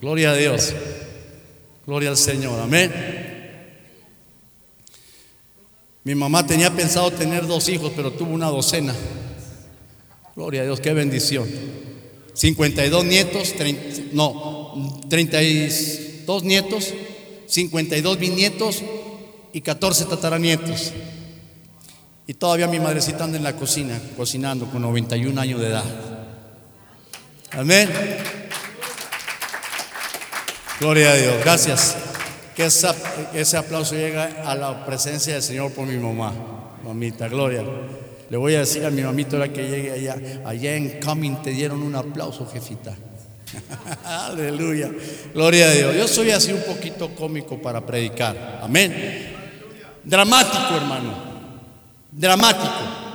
Speaker 1: Gloria a Dios. Gloria al Señor. Amén. Mi mamá tenía pensado tener dos hijos, pero tuvo una docena. Gloria a Dios, qué bendición. 52 nietos, no, 32 nietos, 52 bisnietos y 14 tataranietos. Y todavía mi madrecita anda en la cocina, cocinando con 91 años de edad. Amén. Gloria a Dios. Gracias. Que ese aplauso llega a la presencia del Señor por mi mamá. Mamita, gloria. Le voy a decir a mi mamita ahora que llegue allá, allá en Coming te dieron un aplauso, jefita. Aleluya. Gloria a Dios. Yo soy así un poquito cómico para predicar. Amén. Dramático, hermano. Dramático.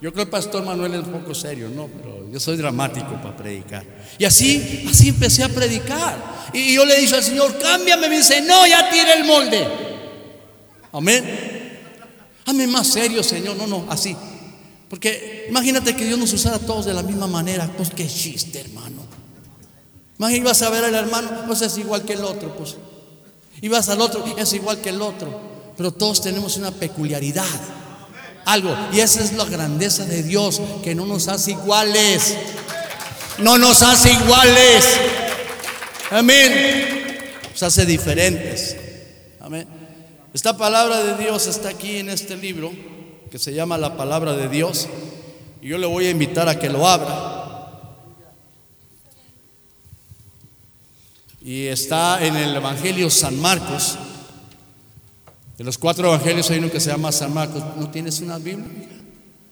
Speaker 1: Yo creo que el pastor Manuel es un poco serio, ¿no? Pero yo soy dramático para predicar. Y así, así empecé a predicar. Y yo le dije al Señor, cámbiame. Me dice, no, ya tire el molde. Amén. Amén más serio, Señor. No, no, así. Porque imagínate que Dios nos usara a todos de la misma manera. Pues qué chiste, hermano. Imagínate, ibas a ver al hermano, pues es igual que el otro, pues. Ibas al otro, es igual que el otro. Pero todos tenemos una peculiaridad. Algo. Y esa es la grandeza de Dios, que no nos hace iguales. No nos hace iguales. Amén. Nos hace diferentes. Amén. Esta palabra de Dios está aquí en este libro que se llama la palabra de Dios. Y yo le voy a invitar a que lo abra. Y está en el Evangelio San Marcos. De los cuatro evangelios hay uno que se llama San Marcos. ¿No tienes una Biblia?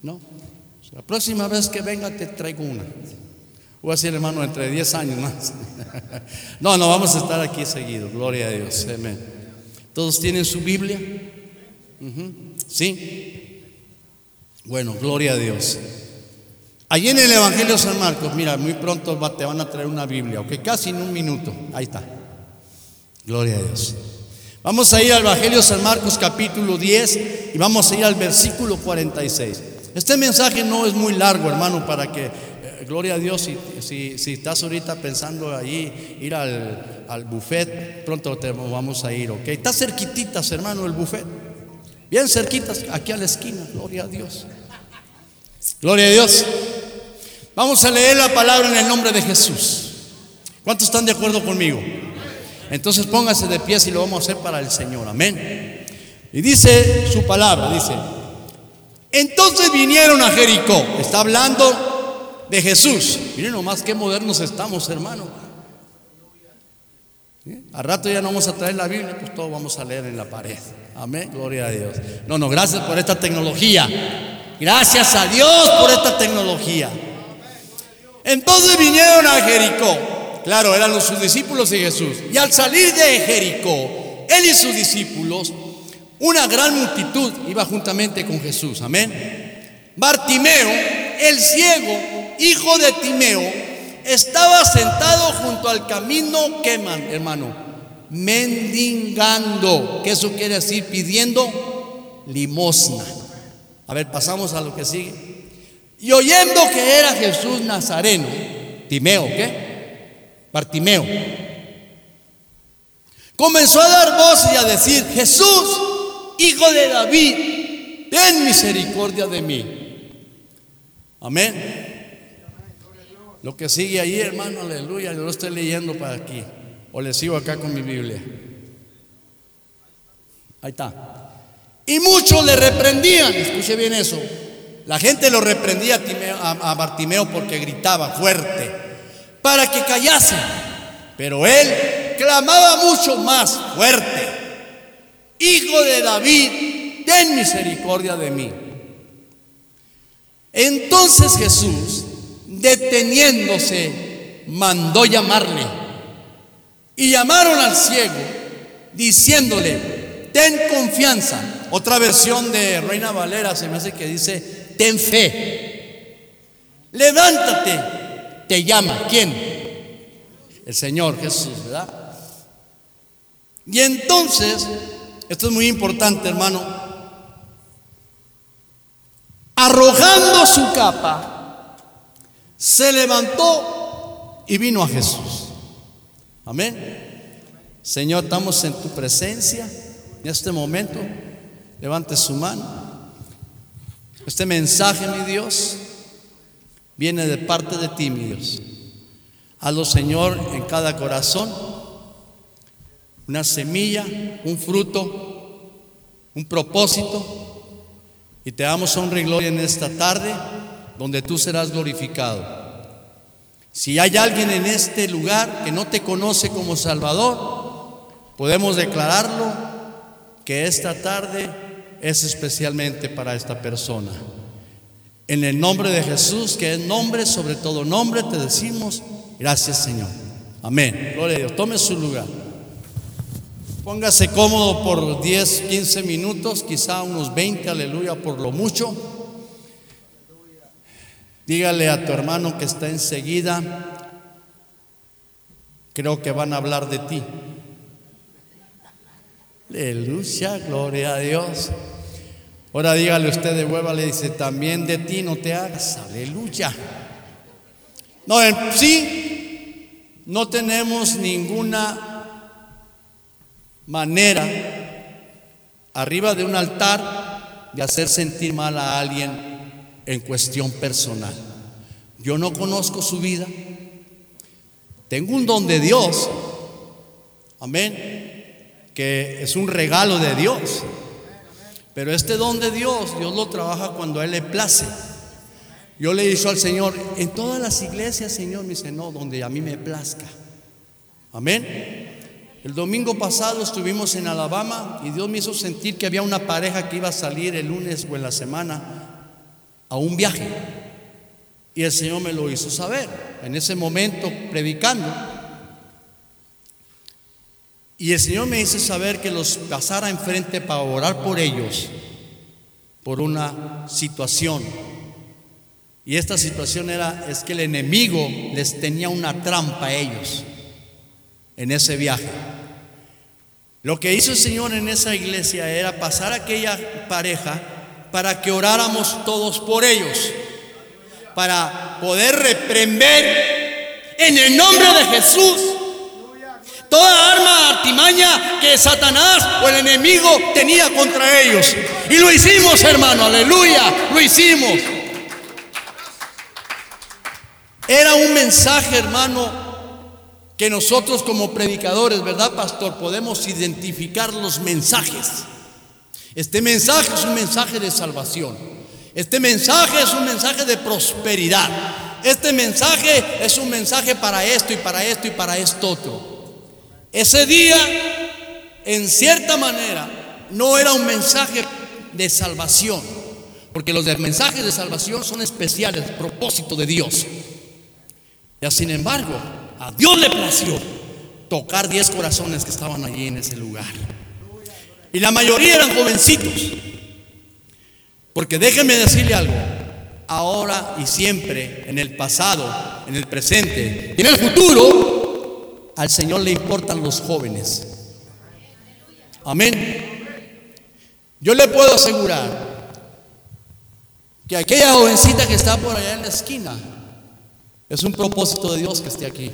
Speaker 1: No. La próxima vez que venga te traigo una. Voy a decir, hermano, entre 10 años más. No, no, vamos a estar aquí seguidos. Gloria a Dios. Amén. ¿Todos tienen su Biblia? ¿Sí? Bueno, gloria a Dios. Allí en el Evangelio de San Marcos, mira, muy pronto te van a traer una Biblia, ok, casi en un minuto. Ahí está. Gloria a Dios. Vamos a ir al Evangelio de San Marcos capítulo 10 y vamos a ir al versículo 46. Este mensaje no es muy largo, hermano, para que, eh, gloria a Dios, si, si, estás ahorita pensando ahí ir al, al buffet, pronto te vamos a ir, ok. Está cerquititas, hermano, el buffet. Bien cerquitas, aquí a la esquina, gloria a Dios. Gloria a Dios. Vamos a leer la palabra en el nombre de Jesús. ¿Cuántos están de acuerdo conmigo? Entonces póngase de pie y lo vamos a hacer para el Señor. Amén. Y dice su palabra, dice, entonces vinieron a Jericó. Está hablando de Jesús. Miren nomás qué modernos estamos, hermano. Al rato ya no vamos a traer la Biblia, pues todo vamos a leer en la pared. Amén, gloria a Dios. No, no, gracias por esta tecnología. Gracias a Dios por esta tecnología. Entonces vinieron a Jericó. Claro, eran los sus discípulos y Jesús. Y al salir de Jericó, él y sus discípulos, una gran multitud iba juntamente con Jesús. Amén. Bartimeo, el ciego, hijo de Timeo, estaba sentado junto al camino, ¿qué man, hermano? Mendigando. ¿Qué eso quiere decir? Pidiendo limosna. A ver, pasamos a lo que sigue. Y oyendo que era Jesús Nazareno, Timeo, ¿qué? Bartimeo. Comenzó a dar voz y a decir, Jesús, hijo de David, ten misericordia de mí. Amén. Lo que sigue ahí, hermano, aleluya, yo lo estoy leyendo para aquí. O le sigo acá con mi Biblia. Ahí está. Y muchos le reprendían, escuche bien eso. La gente lo reprendía a, a Bartimeo porque gritaba fuerte para que callase. Pero él clamaba mucho más fuerte. Hijo de David, ten misericordia de mí. Entonces Jesús, deteniéndose, mandó llamarle. Y llamaron al ciego, diciéndole, ten confianza. Otra versión de Reina Valera se me hace que dice, ten fe. Levántate, te llama. ¿Quién? El Señor Jesús, ¿verdad? Y entonces, esto es muy importante, hermano, arrojando su capa, se levantó y vino a Jesús. Amén. Señor, estamos en tu presencia en este momento. Levante su mano. Este mensaje, mi Dios, viene de parte de ti, mi Dios. Hazlo, Señor, en cada corazón. Una semilla, un fruto, un propósito. Y te damos honra y gloria en esta tarde, donde tú serás glorificado. Si hay alguien en este lugar que no te conoce como Salvador, podemos declararlo que esta tarde es especialmente para esta persona. En el nombre de Jesús, que es nombre sobre todo nombre, te decimos gracias Señor. Amén. Gloria a Dios. Tome su lugar. Póngase cómodo por 10, 15 minutos, quizá unos 20, aleluya, por lo mucho. Dígale a tu hermano que está enseguida, creo que van a hablar de ti. Aleluya, gloria a Dios. Ahora dígale usted de hueva, le dice, también de ti no te hagas, aleluya. No, sí, no tenemos ninguna manera arriba de un altar de hacer sentir mal a alguien en cuestión personal. Yo no conozco su vida. Tengo un don de Dios. Amén. Que es un regalo de Dios. Pero este don de Dios, Dios lo trabaja cuando a Él le place. Yo le dicho al Señor, en todas las iglesias, Señor, me dice, no, donde a mí me plazca. Amén. El domingo pasado estuvimos en Alabama y Dios me hizo sentir que había una pareja que iba a salir el lunes o en la semana a un viaje. Y el Señor me lo hizo saber en ese momento predicando. Y el Señor me hizo saber que los pasara enfrente para orar por ellos, por una situación. Y esta situación era, es que el enemigo les tenía una trampa a ellos en ese viaje. Lo que hizo el Señor en esa iglesia era pasar a aquella pareja para que oráramos todos por ellos, para poder reprender en el nombre de Jesús toda arma artimaña que Satanás o el enemigo tenía contra ellos. Y lo hicimos, hermano, aleluya, lo hicimos. Era un mensaje, hermano, que nosotros como predicadores, ¿verdad, pastor? Podemos identificar los mensajes. Este mensaje es un mensaje de salvación. Este mensaje es un mensaje de prosperidad. Este mensaje es un mensaje para esto y para esto y para esto otro. Ese día, en cierta manera, no era un mensaje de salvación, porque los mensajes de salvación son especiales, propósito de Dios. Y sin embargo, a Dios le plació tocar diez corazones que estaban allí en ese lugar. Y la mayoría eran jovencitos. Porque déjenme decirle algo. ahora y siempre, en el pasado, en el presente y en el futuro, al Señor le importan los jóvenes. Amén. Yo le puedo asegurar que aquella jovencita que está por allá en la esquina es un propósito de Dios que esté aquí.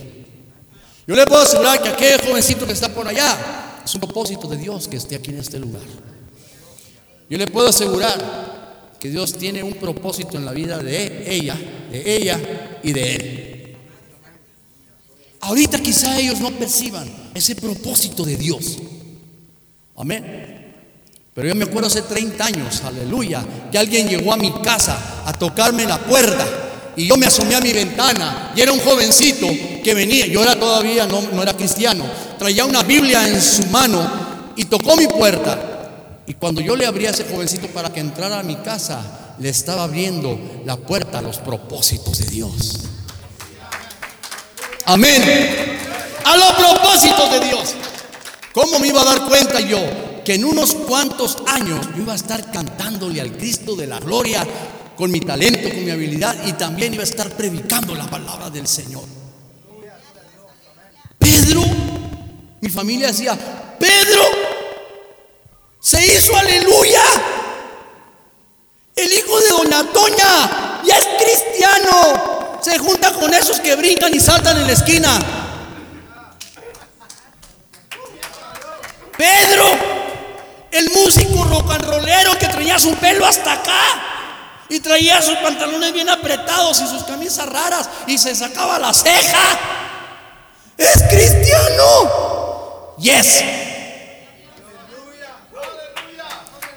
Speaker 1: Yo le puedo asegurar que aquel jovencito que está por allá es un propósito de Dios que esté aquí en este lugar. Yo le puedo asegurar que Dios tiene un propósito en la vida de ella, de ella y de él. Ahorita quizá ellos no perciban ese propósito de Dios. Amén. Pero yo me acuerdo hace 30 años, aleluya, que alguien llegó a mi casa a tocarme la puerta y yo me asomé a mi ventana y era un jovencito que venía, yo era todavía, no, no era cristiano, traía una Biblia en su mano y tocó mi puerta. Y cuando yo le abría a ese jovencito para que entrara a mi casa, le estaba abriendo la puerta a los propósitos de Dios. Amén. A los propósitos de Dios. ¿Cómo me iba a dar cuenta yo que en unos cuantos años yo iba a estar cantándole al Cristo de la gloria con mi talento, con mi habilidad y también iba a estar predicando la palabra del Señor? Pedro, mi familia decía, Pedro, se hizo aleluya. El hijo de Dona Toña ya es cristiano. Se junta con esos que brincan y saltan en la esquina. Pedro, el músico rock and rollero que traía su pelo hasta acá y traía sus pantalones bien apretados y sus camisas raras y se sacaba la ceja. Es cristiano. Yes.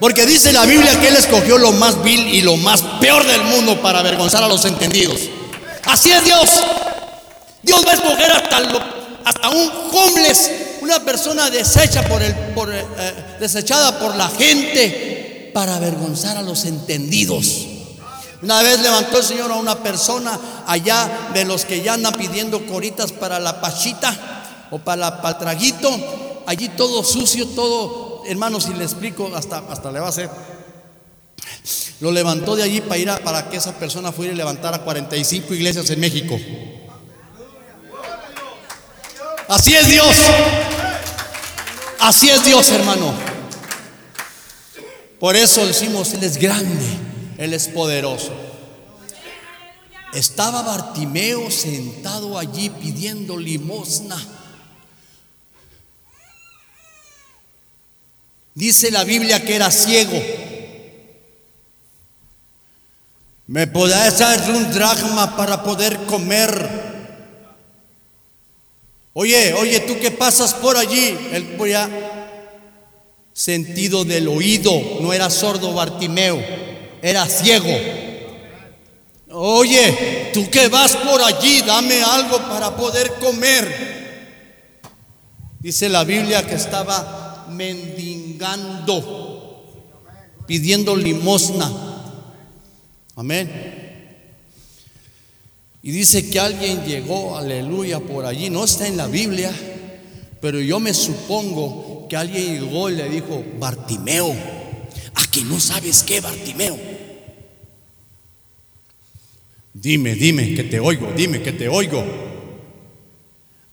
Speaker 1: Porque dice la Biblia que Él escogió lo más vil y lo más peor del mundo para avergonzar a los entendidos. Así es Dios. Dios va a escoger hasta, un homeless, una persona deshecha por el, por, eh, eh, desechada por la gente para avergonzar a los entendidos. Una vez levantó el Señor a una persona allá de los que ya andan pidiendo coritas para la pachita o para, la- para el traguito. Allí todo sucio, todo, hermano, si le explico, hasta, hasta le va a hacer. Lo levantó de allí para ir a- para que esa persona fuera y levantara 45 iglesias en México. Así es Dios. Así es Dios, hermano. Por eso decimos, Él es grande, Él es poderoso. Estaba Bartimeo sentado allí pidiendo limosna. Dice la Biblia que era ciego. ¿Me podés dar un dracma para poder comer? Oye, oye, tú que pasas por allí, él podía sentido del oído, no era sordo Bartimeo, era ciego. Oye, tú que vas por allí, dame algo para poder comer. Dice la Biblia que estaba mendigando, pidiendo limosna. Amén. Y dice que alguien llegó, aleluya, por allí. No está en la Biblia, pero yo me supongo que alguien llegó y le dijo, Bartimeo, ¿a que no sabes qué, Bartimeo? Dime, dime, que te oigo, dime, que te oigo.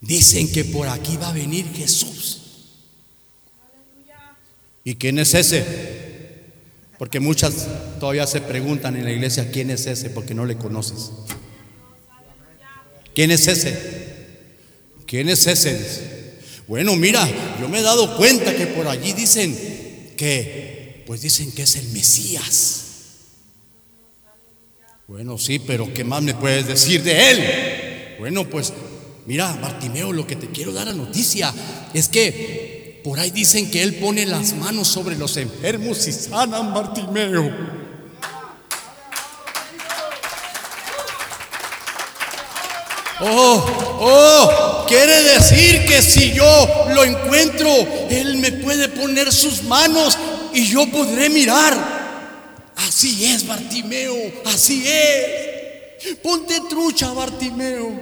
Speaker 1: Dicen que por aquí va a venir Jesús. ¿Y quién es ese? Porque muchas todavía se preguntan en la iglesia, ¿quién es ese? Porque no le conoces. ¿Quién es ese? ¿Quién es ese? Bueno, mira, yo me he dado cuenta que por allí dicen que, pues dicen que es el Mesías. Bueno, sí, pero ¿qué más me puedes decir de él? Bueno, pues mira, Bartimeo, lo que te quiero dar a noticia es que por ahí dicen que él pone las manos sobre los enfermos y sanan Bartimeo. Oh, oh, quiere decir que si yo lo encuentro, Él me puede poner sus manos y yo podré mirar. Así es, Bartimeo, así es. Ponte trucha, Bartimeo.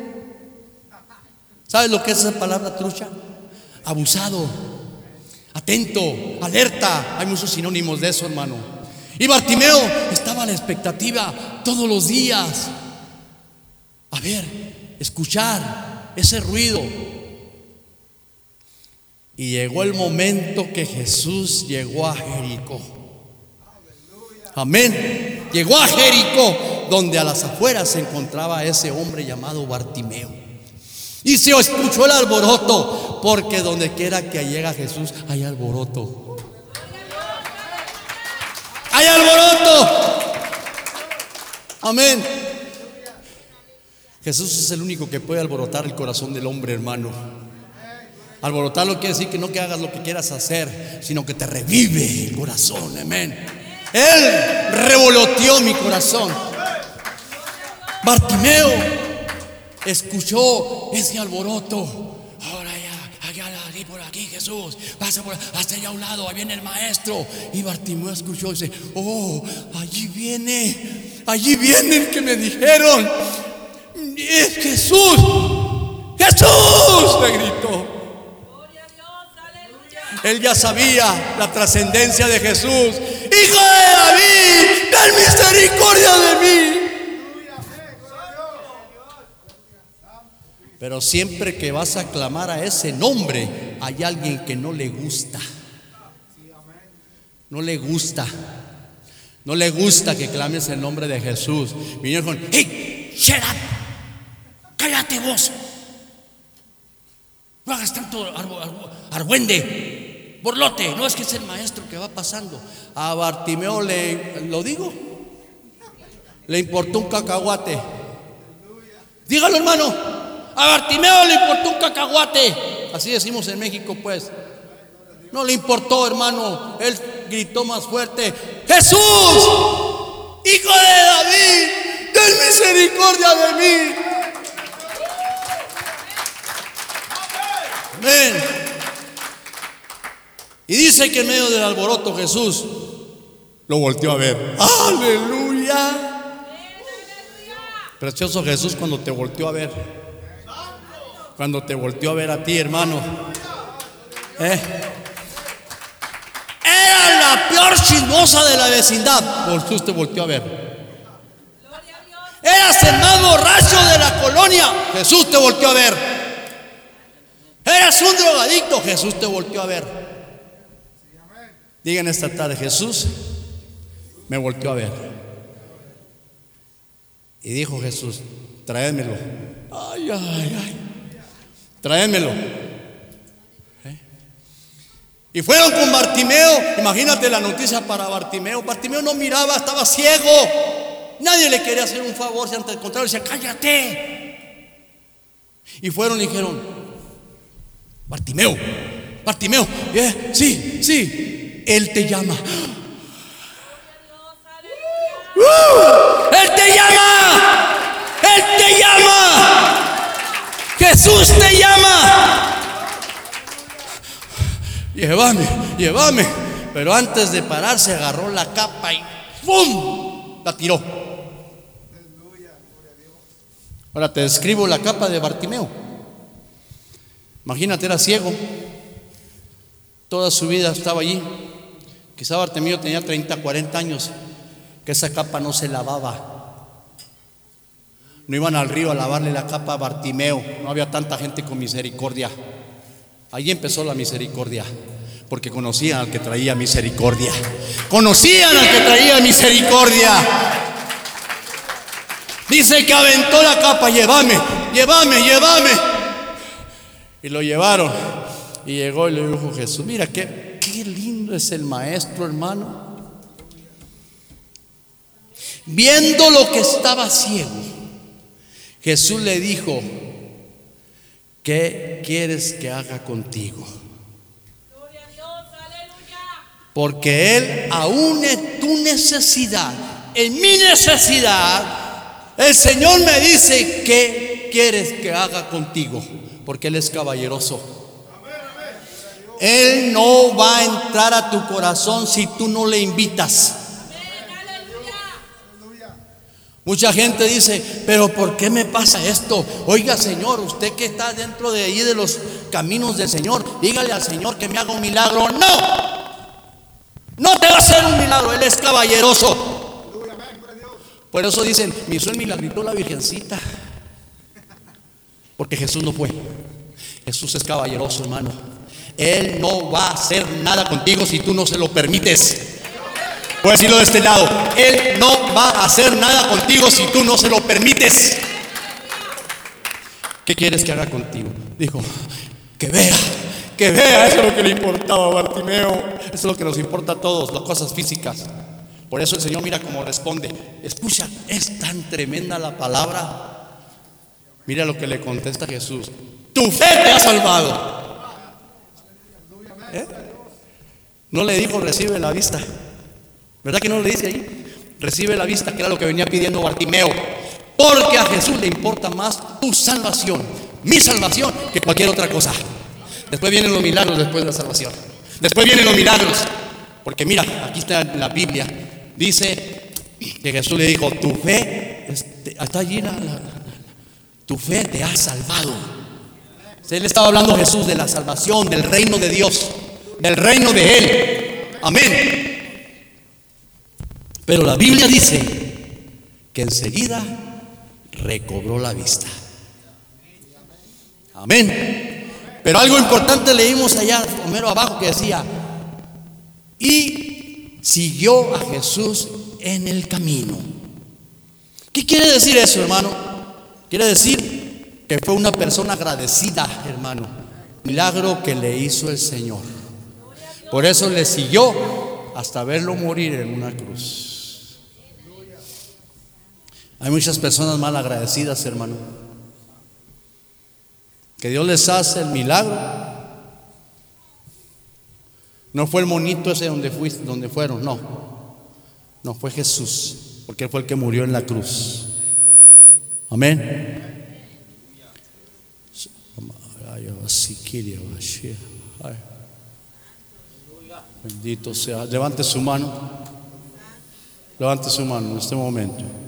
Speaker 1: ¿Sabes lo que es esa palabra trucha? Abusado, atento, alerta. Hay muchos sinónimos de eso, hermano. Y Bartimeo estaba a la expectativa todos los días. A ver, escuchar ese ruido. Y llegó el momento que Jesús llegó a Jericó. Amén. Llegó a Jericó, donde a las afueras se encontraba ese hombre llamado Bartimeo. Y se escuchó el alboroto, porque donde quiera que llega Jesús hay alboroto. Hay alboroto. Amén. Jesús es el único que puede alborotar el corazón del hombre, hermano. Alborotarlo quiere decir que no que hagas lo que quieras hacer, sino que te revive el corazón. Amén. Él revoloteó mi corazón. Bartimeo escuchó ese alboroto. Ahora ya, allá, aquí, por aquí, Jesús. Pasa por hasta allá a un lado, ahí viene el maestro. Y Bartimeo escuchó y dice: Oh, allí viene, allí viene el que me dijeron. Es Jesús. Jesús, le gritó. Él ya sabía la trascendencia de Jesús. Hijo de David, ten misericordia de mí. Pero siempre que vas a clamar a ese nombre, hay alguien que no le gusta. No le gusta. No le gusta que clames el nombre de Jesús. Vinieron con, hey, shut up. Cállate vos. No hagas tanto argüende, borlote. No es que es el maestro que va pasando. A Bartimeo le, lo digo, le importó un cacahuate. Dígalo, hermano. A Bartimeo le importó un cacahuate. Así decimos en México, pues. No le importó, hermano. Él gritó más fuerte: Jesús, hijo de David, ten misericordia de mí. Amén. Y dice que en medio del alboroto Jesús lo volteó a ver. Aleluya. Precioso Jesús cuando te volteó a ver. Cuando te volteó a ver a ti, hermano. ¿Eh? Era la peor chismosa de la vecindad. Jesús te volteó a ver. Eras el más borracho de la colonia. Jesús te volteó a ver. Eras un drogadicto. Jesús te volteó a ver. Digan esta tarde, Jesús me volteó a ver. Y dijo Jesús, tráemelo. Ay, ay, ay. Tráemelo. ¿Eh? Y fueron con Bartimeo. Imagínate la noticia para Bartimeo. Bartimeo no miraba, estaba ciego. Nadie le quería hacer un favor, si ante el contrario decía, cállate. Y fueron y dijeron, Bartimeo, Bartimeo, ¿eh? sí, sí, Él te llama. ¡Uh! Él te llama, Él te llama. Jesús te llama. Llévame, llévame. Pero antes de pararse agarró la capa y ¡pum! La tiró. Ahora te describo la capa de Bartimeo. Imagínate, era ciego. Toda su vida estaba allí. Quizá Bartimeo tenía 30, 40 años. Que esa capa no se lavaba. No iban al río a lavarle la capa a Bartimeo. No había tanta gente con misericordia. Allí empezó la misericordia. Porque conocían al que traía misericordia. Conocían al que traía misericordia. Dice que aventó la capa, llévame, llévame, llévame. Y lo llevaron. Y llegó y le dijo Jesús, mira qué, qué lindo es el maestro, hermano. Viendo lo que estaba ciego, Jesús le dijo, ¿qué quieres que haga contigo? Porque Él aún en tu necesidad, en mi necesidad, el Señor me dice, ¿qué quieres que haga contigo? Porque Él es caballeroso. Él no va a entrar a tu corazón si tú no le invitas. Mucha gente dice, pero ¿por qué me pasa esto? Oiga Señor, usted que está dentro de ahí de los caminos del Señor, dígale al Señor que me haga un milagro. No. No te va a hacer un milagro, Él es caballeroso. Por eso dicen, me hizo el milagrito la Virgencita. Porque Jesús no fue. Jesús es caballeroso, hermano. Él no va a hacer nada contigo si tú no se lo permites. Voy decirlo de este lado. Él no va a hacer nada contigo si tú no se lo permites. ¿Qué quieres que haga contigo? Dijo, que vea, que vea. Eso es lo que le importaba a Bartimeo. Eso es lo que nos importa a todos, las cosas físicas. Por eso el Señor mira cómo responde. Escucha, es tan tremenda la palabra. Mira lo que le contesta Jesús. Tu fe te ha salvado. ¿Eh? No le dijo recibe la vista. ¿Verdad que no le dice ahí? Recibe la vista, que era lo que venía pidiendo Bartimeo. Porque a Jesús le importa más tu salvación, mi salvación, que cualquier otra cosa. Después vienen los milagros después de la salvación. Después vienen los milagros. Porque mira, aquí está la Biblia. Dice que Jesús le dijo, tu fe, este, está allí tu fe te ha salvado. Él estaba hablando Jesús de la salvación, del reino de Dios, del reino de Él. Amén. Pero la Biblia dice que enseguida recobró la vista. Amén. Pero algo importante leímos allá, primero abajo, que decía, y siguió a Jesús en el camino. ¿Qué quiere decir eso, hermano? Quiere decir que fue una persona agradecida, hermano. Milagro que le hizo el Señor. Por eso le siguió hasta verlo morir en una cruz. Hay muchas personas mal agradecidas, hermano. Que Dios les hace el milagro. No fue el monito ese donde fuiste, donde fueron, no. No fue Jesús, porque fue el que murió en la cruz. Amén. Bendito sea. Levante su mano. Levante su mano en este momento.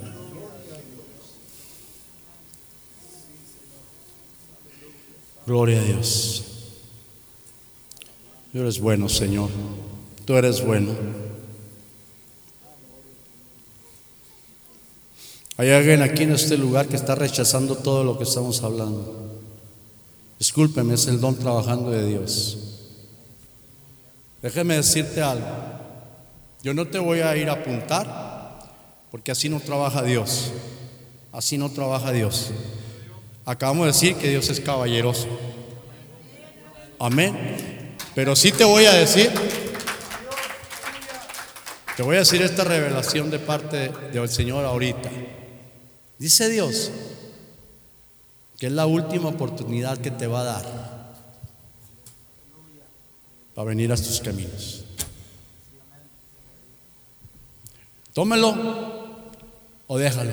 Speaker 1: Gloria a Dios. Tú eres bueno, Señor. Tú eres bueno. Hay alguien aquí en este lugar que está rechazando todo lo que estamos hablando. Discúlpeme, es el don trabajando de Dios. Déjeme decirte algo. Yo no te voy a ir a apuntar porque así no trabaja Dios. Así no trabaja Dios. Acabamos de decir que Dios es caballeroso. Amén. Pero sí te voy a decir, te voy a decir esta revelación de parte del Señor ahorita. Dice Dios que es la última oportunidad que te va a dar para venir a tus caminos. Tómelo o déjalo.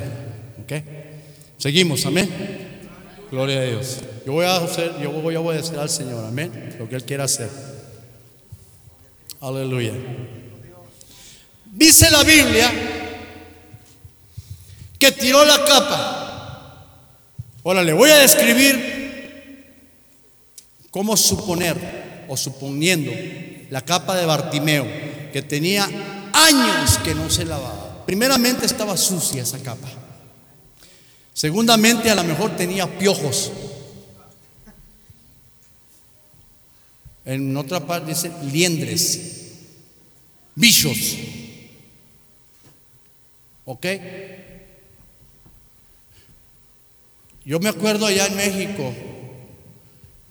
Speaker 1: ¿Ok? Seguimos, amén. Gloria a Dios. Yo voy a hacer, yo voy a obedecer al Señor, amén. Lo que Él quiera hacer. Aleluya. Dice la Biblia que tiró la capa. Ahora le voy a describir cómo suponer o suponiendo la capa de Bartimeo, que tenía años que no se lavaba. Primeramente estaba sucia esa capa. Segundamente a lo mejor tenía piojos. En otra parte dice liendres, bichos. ¿Ok? Yo me acuerdo allá en México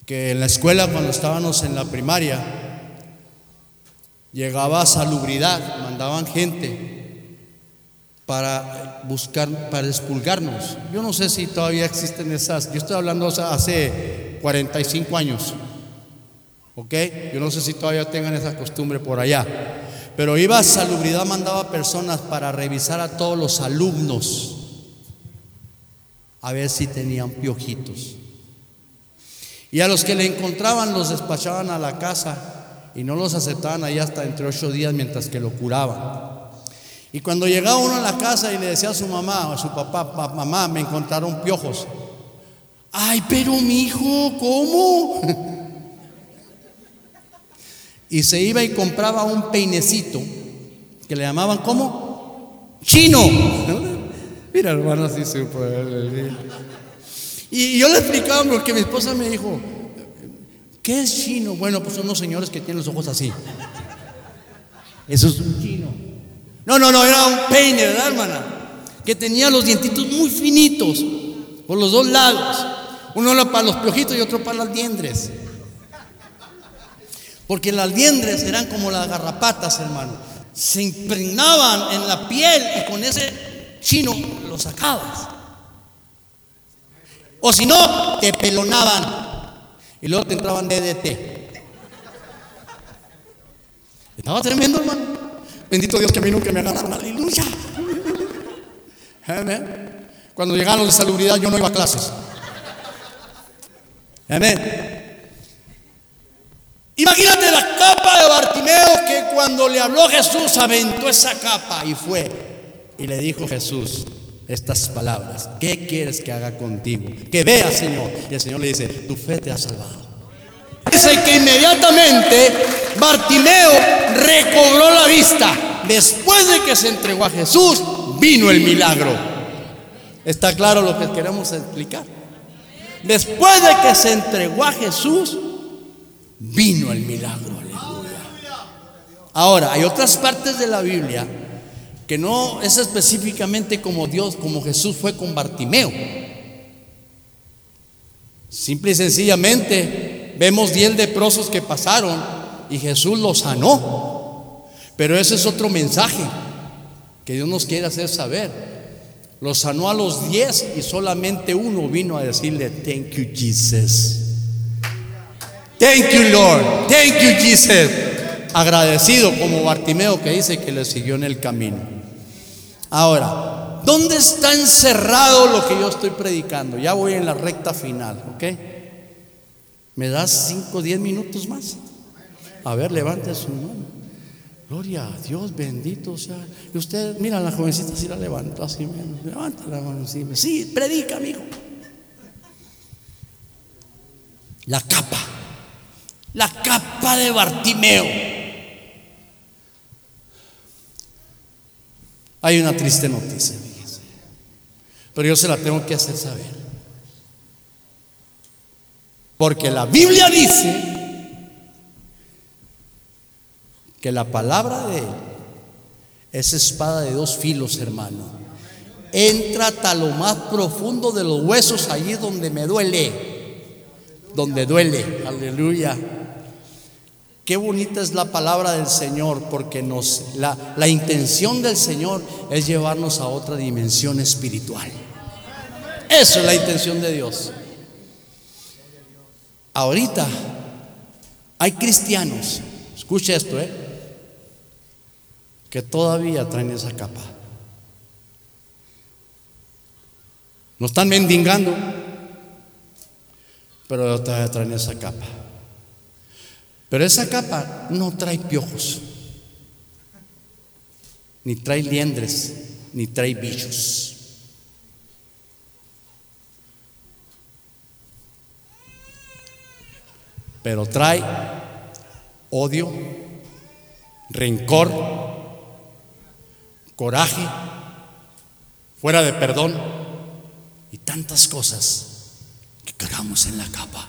Speaker 1: que en la escuela cuando estábamos en la primaria llegaba salubridad, mandaban gente para buscar, para expulgarnos. Yo no sé si todavía existen esas, yo estoy hablando hace 45 años, ¿ok? Yo no sé si todavía tengan esa costumbre por allá, pero iba salubridad, mandaba personas para revisar a todos los alumnos, a ver si tenían piojitos. Y a los que le encontraban los despachaban a la casa y no los aceptaban ahí hasta entre ocho días mientras que lo curaban. Y cuando llegaba uno a la casa y le decía a su mamá o a su papá, "Pa- mamá, me encontraron piojos. Ay, pero mi hijo, ¿cómo? y se iba y compraba un peinecito que le llamaban ¿cómo? Chino. Mira, hermano, así se puede. Y yo le explicaba porque mi esposa me dijo, ¿qué es chino? Bueno, pues son unos señores que tienen los ojos así. Eso es un chino. No, no, no, era un peine, ¿verdad, hermana? Que tenía los dientitos muy finitos por los dos lados. Uno era para los piojitos y otro para las liendres. Porque las liendres eran como las garrapatas, hermano. Se impregnaban en la piel y con ese chino lo sacabas. O si no, te pelonaban y luego te entraban DDT. Estaba tremendo, hermano. Bendito Dios que a mí nunca me agarraron. Aleluya. Amén. Cuando llegaron de salubridad yo no iba a clases. Amén. Imagínate la capa de Bartimeo que cuando le habló Jesús aventó esa capa y fue. Y le dijo Jesús estas palabras. ¿Qué quieres que haga contigo? Que vea, Señor. Y el Señor le dice, tu fe te ha salvado. Que inmediatamente Bartimeo recobró la vista. Después de que se entregó a Jesús, vino el milagro. ¿Está claro lo que queremos explicar? Después de que se entregó a Jesús, vino el milagro. Ahora, hay otras partes de la Biblia que no es específicamente como Dios, como Jesús fue con Bartimeo. Simple y sencillamente vemos diez leprosos que pasaron y Jesús los sanó. Pero ese es otro mensaje que Dios nos quiere hacer saber. Los sanó a los diez y solamente uno vino a decirle, thank you Jesus. Thank you Lord. Thank you Jesus. Agradecido como Bartimeo que dice que le siguió en el camino. Ahora, ¿dónde está encerrado lo que yo estoy predicando? Ya voy en la recta final, ¿ok? ¿Me das 5 o 10 minutos más? A ver, levante su mano. Gloria a Dios, bendito sea. Y usted, mira, la jovencita si la levanta así, levanta la mano así. Sí, predica, amigo. La capa, la capa de Bartimeo. Hay una triste noticia, fíjese. Pero yo se la tengo que hacer saber. Porque la Biblia dice que la palabra de Él es espada de dos filos, hermano. Entra hasta lo más profundo de los huesos, allí donde me duele, donde duele, aleluya. Qué bonita es la palabra del Señor, porque nos, la, la intención del Señor es llevarnos a otra dimensión espiritual. Eso es la intención de Dios. Ahorita hay cristianos, escucha esto, ¿eh? que todavía traen esa capa. No están mendigando, pero todavía traen esa capa. Pero esa capa no trae piojos, ni trae liendres, ni trae bichos. Pero trae odio, rencor, coraje, fuera de perdón y tantas cosas que cargamos en la capa.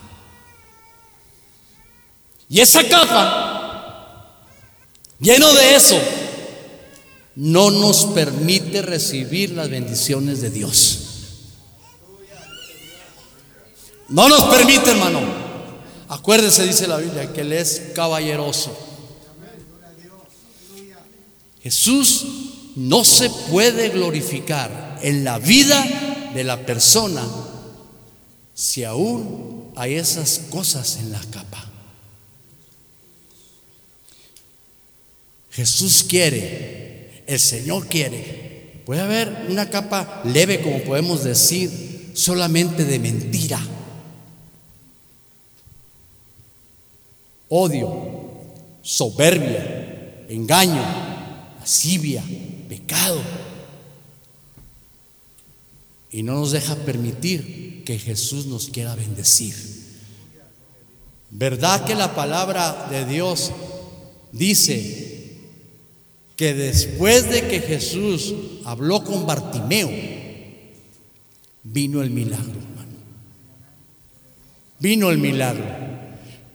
Speaker 1: Y esa capa, lleno de eso, no nos permite recibir las bendiciones de Dios. No nos permite, hermano. Acuérdese, dice la Biblia, que Él es caballeroso. Jesús no se puede glorificar en la vida de la persona si aún hay esas cosas en la capa. Jesús quiere, el Señor quiere. Puede haber una capa leve, como podemos decir, solamente de mentira. Odio, soberbia, engaño, lascivia, pecado. Y no nos deja permitir que Jesús nos quiera bendecir. ¿Verdad que la palabra de Dios dice que después de que Jesús habló con Bartimeo, vino el milagro, hermano. Vino el milagro.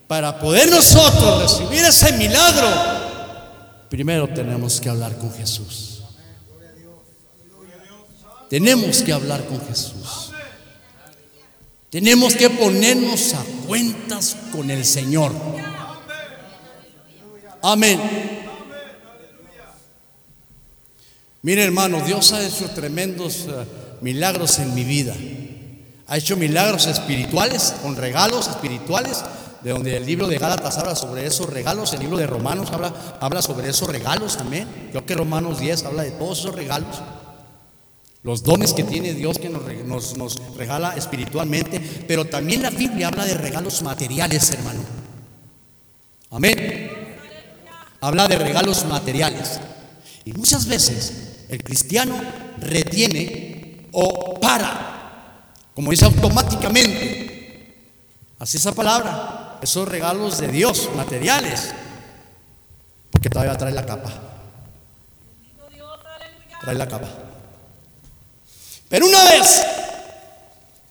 Speaker 1: Para poder nosotros recibir ese milagro, primero tenemos que hablar con Jesús. Tenemos que hablar con Jesús. Tenemos que ponernos a cuentas con el Señor. Amén. Mire hermano, Dios ha hecho tremendos eh, milagros en mi vida. Ha hecho milagros espirituales, con regalos espirituales, de donde el libro de Gálatas habla sobre esos regalos, el libro de Romanos habla, habla sobre esos regalos, amén. Creo que Romanos 10 habla de todos esos regalos. Los dones que tiene Dios que nos, nos- nos regala espiritualmente, pero también la Biblia habla de regalos materiales, hermano. Amén. Habla de regalos materiales. Y muchas veces el cristiano retiene o para, como dice automáticamente, así esa palabra, esos regalos de Dios materiales, porque todavía trae la capa. Trae la capa. Pero una vez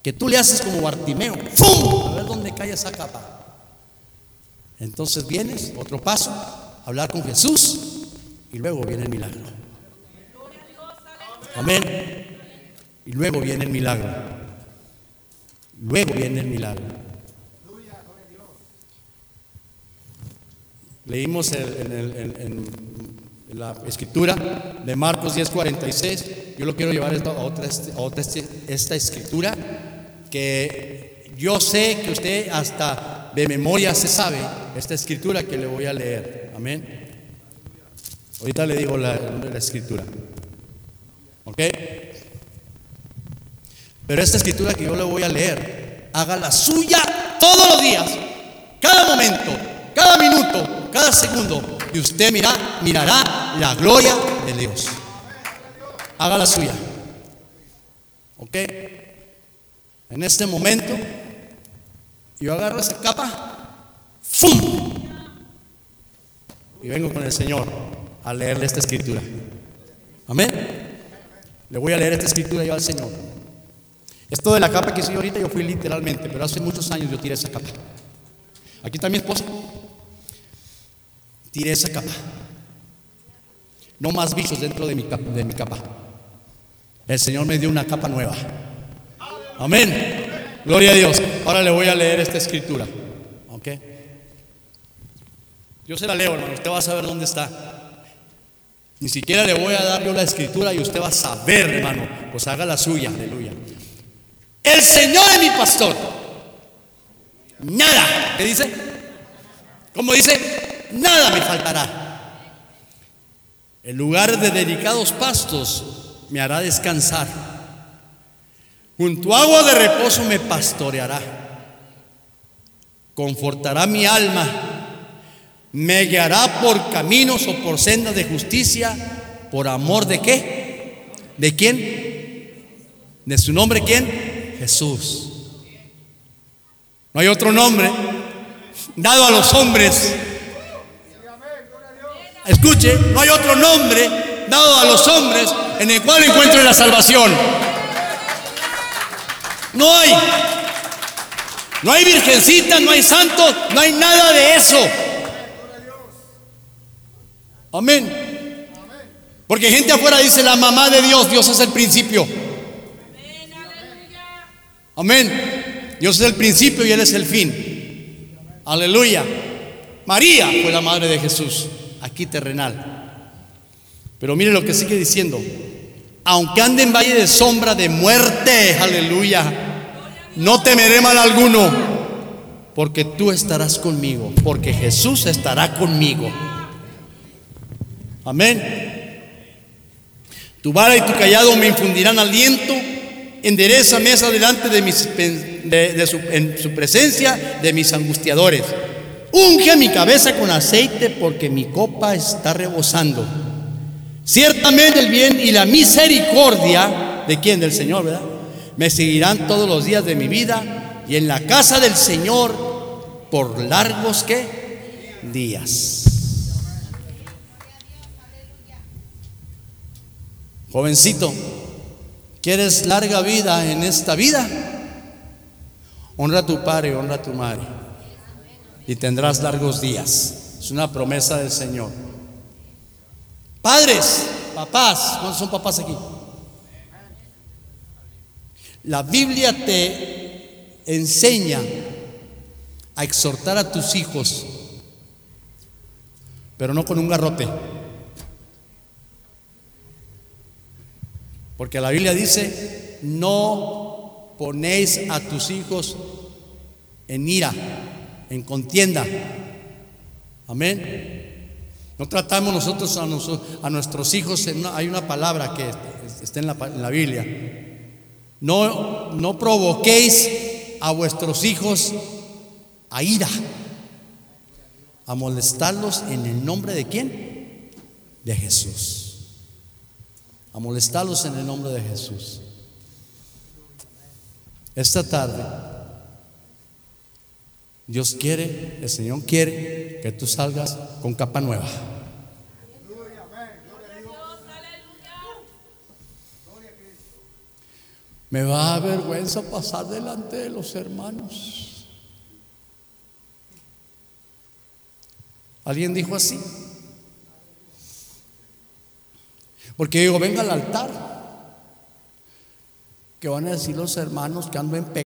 Speaker 1: que tú le haces como Bartimeo, ¡fum! A ver dónde cae esa capa. Entonces vienes, otro paso, hablar con Jesús y luego viene el milagro. Amén. Y luego viene el milagro. Luego viene el milagro. Leímos en, la escritura de Marcos 10:46. Yo lo quiero llevar a otra, a otra esta escritura que yo sé que usted hasta de memoria se sabe esta escritura que le voy a leer. Amén. Ahorita le digo la, la escritura. ¿Ok? Pero esta escritura que yo le voy a leer, haga la suya todos los días, cada momento, cada minuto, cada segundo, y usted mira, mirará la gloria de Dios. Haga la suya. ¿Ok? En este momento, yo agarro esa capa, ¡fum! Y vengo con el Señor a leerle esta escritura. Amén. Le voy a leer esta escritura yo al Señor. Esto de la capa que soy ahorita, yo fui literalmente, pero hace muchos años yo tiré esa capa. Aquí está mi esposa. Tiré esa capa. No más bichos dentro de mi, capa, de mi capa. El Señor me dio una capa nueva. Amén. Gloria a Dios. Ahora le voy a leer esta escritura. ¿Ok? Yo se la leo, hermano. Usted va a saber dónde está. Ni siquiera le voy a dar yo la escritura y usted va a saber, hermano. Pues haga la suya. Aleluya. El Señor es mi pastor. Nada. ¿Qué dice? Como dice, nada me faltará. En lugar de delicados pastos me hará descansar. Junto a agua de reposo me pastoreará. Confortará mi alma. Me guiará por caminos o por sendas de justicia. ¿Por amor de qué? ¿De quién? ¿De su nombre quién? Jesús. No hay otro nombre dado a los hombres. Escuche, no hay otro nombre dado a los hombres en el cual encuentren la salvación. No hay. No hay virgencita, no hay santos, no hay nada de eso. Amén. Porque gente afuera dice la mamá de Dios, Dios es el principio. Amén. Dios es el principio y Él es el fin. Aleluya. María fue la madre de Jesús, aquí terrenal. Pero mire lo que sigue diciendo. Aunque ande en valle de sombra de muerte, aleluya, no temeré mal alguno, porque tú estarás conmigo, porque Jesús estará conmigo. Amén. Tu vara y tu callado me infundirán aliento. Endereza mesa delante de, mis, de, de en su presencia de mis angustiadores unge mi cabeza con aceite porque mi copa está rebosando. Ciertamente el bien y la misericordia, ¿de quién? Del Señor, ¿verdad? Me seguirán todos los días de mi vida y en la casa del Señor por largos que días. Jovencito, ¿quieres larga vida en esta vida? Honra a tu padre, honra a tu madre. Y tendrás largos días. Es una promesa del Señor. Padres, papás, ¿cuántos son papás aquí? La Biblia te enseña a exhortar a tus hijos, pero no con un garrote. Porque la Biblia dice, no ponéis a tus hijos en ira, en contienda. Amén. No tratamos nosotros a, nuestros hijos, hay una palabra que está en la, en la Biblia. No, no provoquéis a vuestros hijos a ira, a molestarlos en el nombre de quién? De Jesús. A molestarlos en el nombre de Jesús. Esta tarde, Dios quiere, el Señor quiere que tú salgas con capa nueva. Me va a vergüenza pasar delante de los hermanos. ¿Alguien dijo así? Porque digo, venga al altar. Que van a decir los hermanos que ando en pecado.